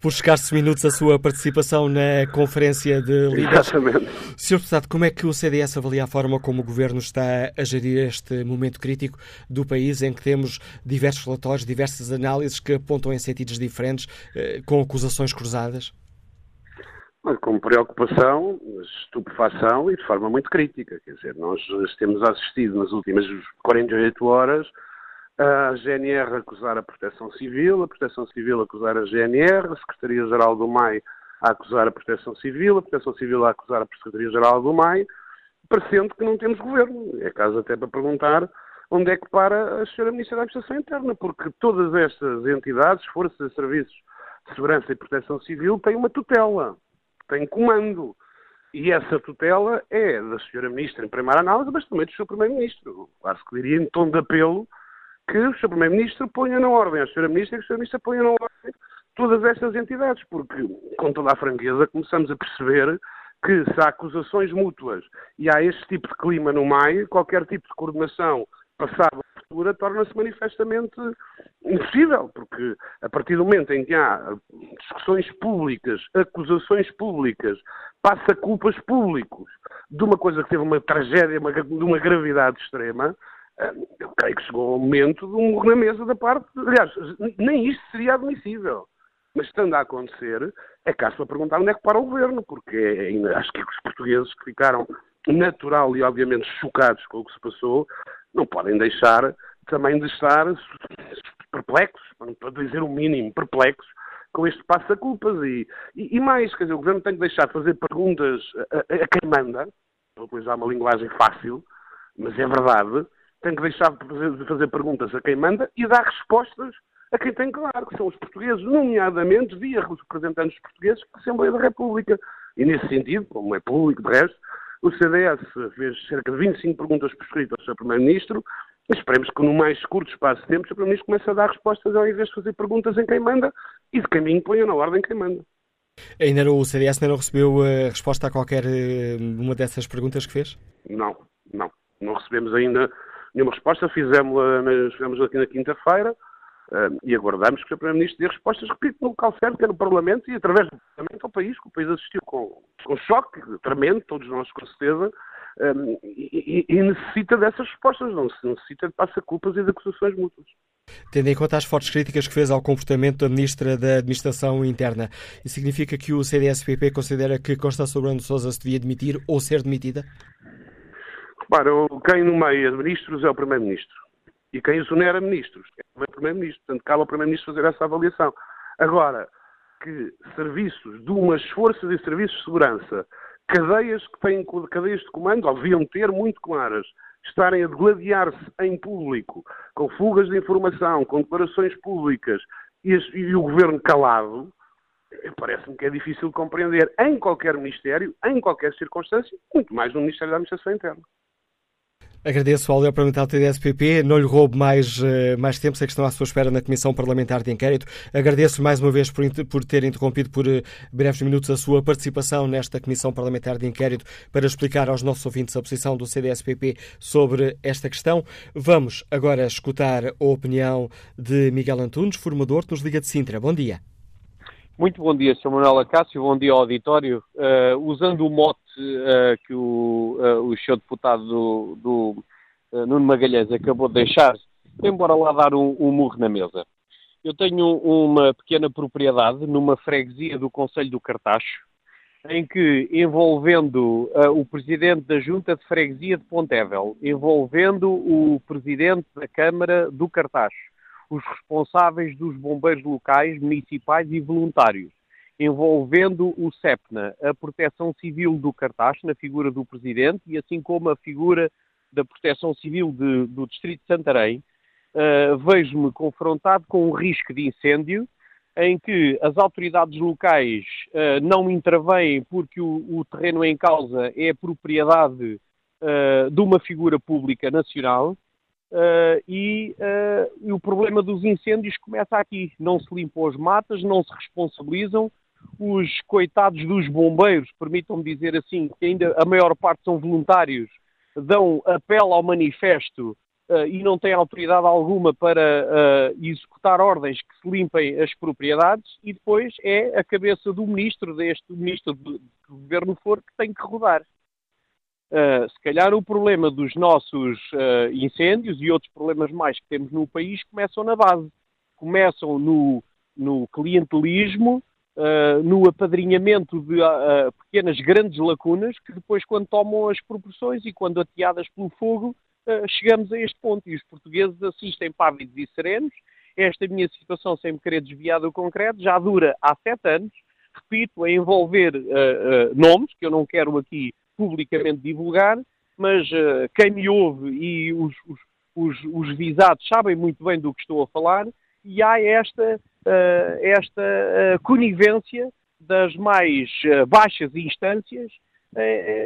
por escassos minutos a sua participação na conferência de líderes. Exatamente. Sr. Deputado, como é que o CDS avalia a forma como o Governo está a gerir este momento crítico do país em que temos diversos relatórios, diversas análises que apontam em sentidos diferentes, eh, com acusações cruzadas? Com preocupação, estupefação e de forma muito crítica. Quer dizer, nós temos assistido nas últimas 48 horas a GNR acusar a Proteção Civil, a Proteção Civil acusar a GNR, a Secretaria-Geral do MAI a acusar a Proteção Civil, a Proteção Civil a acusar a Secretaria-Geral do MAI, parecendo que não temos governo. É caso até para perguntar onde é que para a Sra. Ministra da Administração Interna, porque todas estas entidades, forças, serviços de segurança e proteção civil, têm uma tutela, têm comando. E essa tutela é da Sra. Ministra, em primeira análise, mas também do Sr. Primeiro-Ministro. Quase que diria em tom de apelo que o Sr. Primeiro-Ministro ponha na ordem a Sra. Ministra e que a Sra. Ministra ponha na ordem todas estas entidades, porque, com toda a franqueza, começamos a perceber que se há acusações mútuas e há este tipo de clima no MAI, qualquer tipo de coordenação passada a futura torna-se manifestamente impossível, porque a partir do momento em que há discussões públicas, acusações públicas, passa culpas públicos de uma coisa que teve uma tragédia, uma, de uma gravidade extrema, eh, eu creio que chegou o momento de um morro na mesa da parte. Aliás, nem isto seria admissível. Mas estando a acontecer, é caso para perguntar onde é que para o governo, porque é, acho que os portugueses que ficaram natural e obviamente chocados com o que se passou, não podem deixar também de estar perplexos, para dizer o mínimo, perplexos com este passa-culpas. E, e, e, mais, quer dizer, o Governo tem que deixar de fazer perguntas a, a, a quem manda, para utilizar uma linguagem fácil, mas é verdade, tem que deixar de fazer, de fazer perguntas a quem manda e dar respostas a quem tem que dar, que são os portugueses, nomeadamente via representantes portugueses da Assembleia da República. E nesse sentido, como é público de resto, o CDS fez cerca de 25 perguntas por escrito ao Sr. Primeiro-Ministro. Esperemos que, no mais curto espaço de tempo, o Sr. Primeiro-Ministro comece a dar respostas ao invés de fazer perguntas em quem manda e de caminho ponha na ordem quem manda. Ainda o CDS ainda não recebeu a eh, resposta a qualquer eh, uma dessas perguntas que fez? Não, não. Não recebemos ainda nenhuma resposta. Fizemos-la fizemos aqui na quinta-feira. E aguardamos que o Primeiro-Ministro dê respostas, repito, no local certo, que é no Parlamento e através do Parlamento ao país, que o país assistiu com, com choque tremendo, todos nós com certeza, um, e, e, necessita dessas respostas, não se necessita de passa-culpas e de acusações mútuas. Tendo em conta as fortes críticas que fez ao comportamento da Ministra da Administração Interna, isso significa que o CDS-PP considera que Costa Sobrando Sousa se devia demitir ou ser demitida? Repara, quem nomeia ministros é o Primeiro-Ministro. E quem exonera ministros é o Primeiro-Ministro. Portanto, cabe ao Primeiro-Ministro fazer essa avaliação. Agora, que serviços de umas forças e serviços de segurança, cadeias que têm cadeias de comando, ou deviam ter muito claras, estarem a degladiar-se em público, com fugas de informação, com declarações públicas e, e o governo calado, parece-me que é difícil de compreender em qualquer ministério, em qualquer circunstância, muito mais no Ministério da Administração Interna. Agradeço ao Leão Parlamentar do TDSPP. Não lhe roubo mais, uh, mais tempo, sei que estão à sua espera na Comissão Parlamentar de Inquérito. Agradeço mais uma vez por, por ter interrompido por uh, breves minutos a sua participação nesta Comissão Parlamentar de Inquérito para explicar aos nossos ouvintes a posição do CDSPP sobre esta questão. Vamos agora escutar a opinião de Miguel Antunes, formador que nos Liga de Sintra. Bom dia. Muito bom dia, Sr. Manuel Acácio, bom dia ao auditório. Uh, usando o mote uh, que o, uh, o deputado do, do Nuno Magalhães acabou de deixar, embora lá dar um, um murro na mesa. Eu tenho uma pequena propriedade numa freguesia do Conselho do Cartacho, em que, envolvendo o presidente da Junta de Freguesia de Pontevel, envolvendo o presidente da Câmara do Cartacho, os responsáveis dos bombeiros locais, municipais e voluntários, envolvendo o CEPNA, a Proteção Civil do Cartaz, na figura do Presidente, e assim como a figura da Proteção Civil de, do Distrito de Santarém, uh, vejo-me confrontado com um risco de incêndio em que as autoridades locais uh, não intervêm porque o, o, terreno em causa é propriedade uh, de uma figura pública nacional Uh, e, uh, e, o problema dos incêndios começa aqui. Não se limpam as matas, não se responsabilizam. Os coitados dos bombeiros, permitam-me dizer assim, que ainda a maior parte são voluntários, dão apelo ao manifesto uh, e não têm autoridade alguma para executar ordens que se limpem as propriedades. E depois é a cabeça do ministro, deste ministro de, de governo for, que tem que rodar. Uh, se calhar o problema dos nossos uh, incêndios e outros problemas mais que temos no país começam na base. Começam no, no clientelismo, uh, no apadrinhamento de pequenas, grandes lacunas que depois, quando tomam as proporções e quando ateadas pelo fogo, chegamos a este ponto. E os portugueses assistem pávidos e serenos. Esta minha situação, sem me querer desviar do concreto, já dura há sete anos. Repito, a envolver nomes, que eu não quero aqui publicamente divulgar, mas uh, quem me ouve e os, os, os, os, visados sabem muito bem do que estou a falar, e há esta, uh, esta uh, conivência das mais baixas instâncias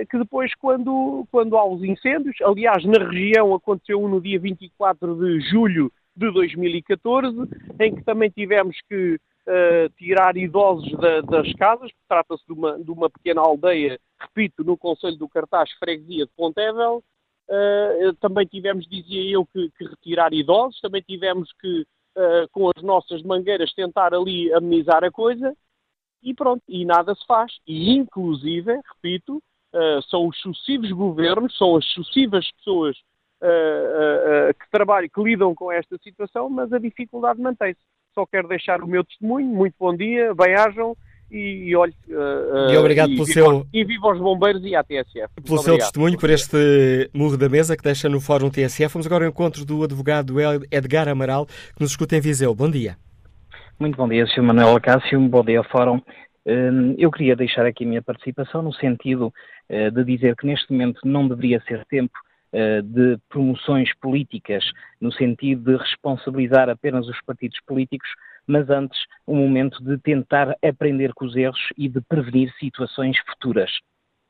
que depois, quando, quando há os incêndios, aliás, na região aconteceu um no dia 24 de julho de 2014, em que também tivemos que uh, tirar idosos da, das casas, trata-se de uma, de uma pequena aldeia, repito, no Conselho do Cartaz, freguesia de Pontevel. Uh, também tivemos, dizia eu, que, que, retirar idosos, também tivemos que, uh, com as nossas mangueiras, tentar ali amenizar a coisa e pronto, e nada se faz. E inclusive, repito, são os sucessivos governos, são as sucessivas pessoas que trabalham, que lidam com esta situação, mas a dificuldade mantém-se só quero deixar o meu testemunho. Muito bom dia, bem-ajam e, e olhe. Uh, e obrigado e pelo viva, seu. E viva os bombeiros e à TSF. Pelo seu testemunho, por este murro da mesa que deixa no Fórum TSF. Vamos agora ao encontro do advogado Edgar Amaral, que nos escuta em Viseu. Bom dia. Muito bom dia, Sr. Manuel Acácio. Bom dia ao Fórum. Hum, eu queria deixar aqui a minha participação no sentido eh, de dizer que neste momento não deveria ser tempo de promoções políticas, no sentido de responsabilizar apenas os partidos políticos, mas antes um momento de tentar aprender com os erros e de prevenir situações futuras.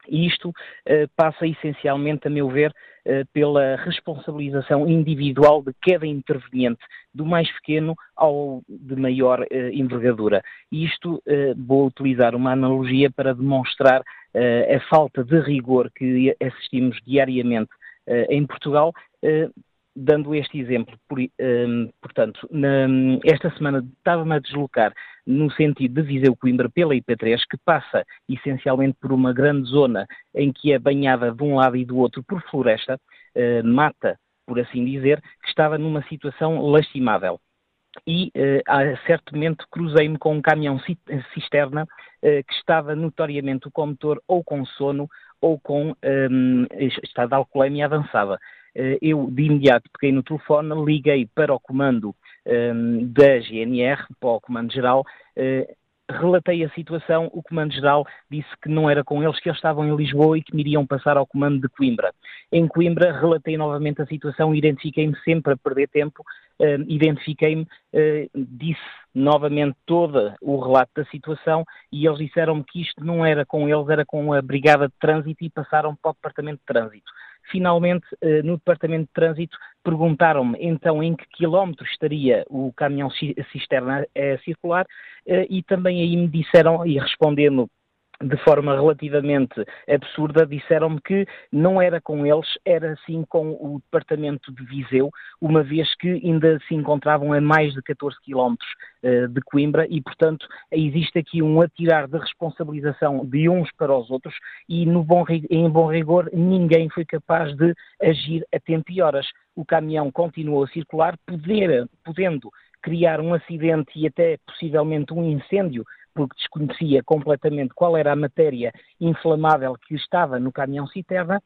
E isto uh, passa essencialmente, a meu ver, uh, pela responsabilização individual de cada interveniente, do mais pequeno ao de maior uh, envergadura. E isto vou utilizar uma analogia para demonstrar a falta de rigor que assistimos diariamente eh, em Portugal, eh, dando este exemplo, um, portanto, esta semana estava-me a deslocar no sentido de Viseu-Coimbra pela IP3, que passa essencialmente por uma grande zona em que é banhada de um lado e do outro por floresta, uh, mata, por assim dizer, que estava numa situação lastimável. E momento cruzei-me com um caminhão cisterna que estava notoriamente o condutor ou com sono ou com um, estado de alcoolemia avançada. Uh, eu de imediato peguei no telefone, liguei para o comando um, da GNR, para o comando geral, relatei a situação, o Comando-Geral disse que não era com eles, que eles estavam em Lisboa e que me iriam passar ao Comando de Coimbra. Em Coimbra, relatei novamente a situação, identifiquei-me sempre a perder tempo, uh, identifiquei-me, uh, disse novamente todo o relato da situação e eles disseram-me que isto não era com eles, era com a Brigada de Trânsito e passaram para o Departamento de Trânsito. Finalmente, eh, no Departamento de Trânsito, perguntaram-me então em que quilómetro estaria o caminhão cisterna a circular e também aí me disseram, e respondendo de forma relativamente absurda, disseram-me que não era com eles, era sim com o departamento de Viseu, uma vez que ainda se encontravam a mais de 14 quilómetros uh, de Coimbra e, portanto, existe aqui um atirar de responsabilização de uns para os outros e, bom, em bom rigor, ninguém foi capaz de agir a tempo e horas. O caminhão continuou a circular, poder, podendo criar um acidente e até possivelmente um incêndio porque desconhecia completamente qual era a matéria inflamável que estava no caminhão citerna,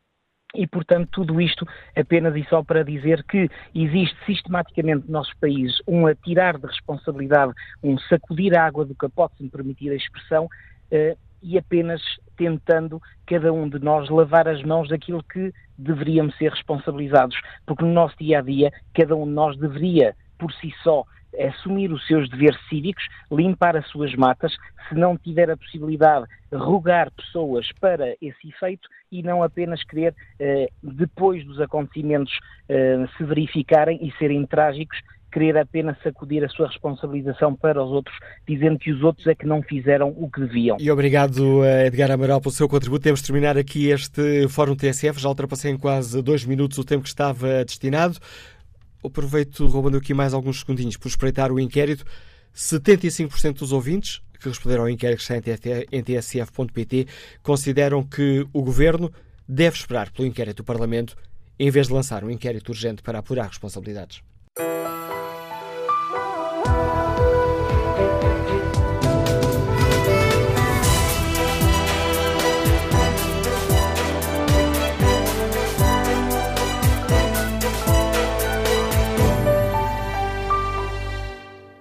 e, portanto, tudo isto apenas e só para dizer que existe sistematicamente no nosso país um atirar de responsabilidade, um sacudir a água do capote, se me permitir a expressão, eh, e apenas tentando cada um de nós lavar as mãos daquilo que deveríamos ser responsabilizados, porque no nosso dia a dia cada um de nós deveria, por si só, assumir os seus deveres cívicos, limpar as suas matas, se não tiver a possibilidade, rogar pessoas para esse efeito e não apenas querer, eh, depois dos acontecimentos eh, se verificarem e serem trágicos, querer apenas sacudir a sua responsabilização para os outros, dizendo que os outros é que não fizeram o que deviam. E obrigado, eh, Edgar Amaral, pelo seu contributo. Temos de terminar aqui este Fórum TSF. Já ultrapassei em quase dois minutos o tempo que estava destinado aproveito, roubando aqui mais alguns segundinhos, por espreitar o inquérito. 75% dos ouvintes que responderam ao inquérito que está em tsf.pt consideram que o Governo deve esperar pelo inquérito do Parlamento em vez de lançar um inquérito urgente para apurar responsabilidades.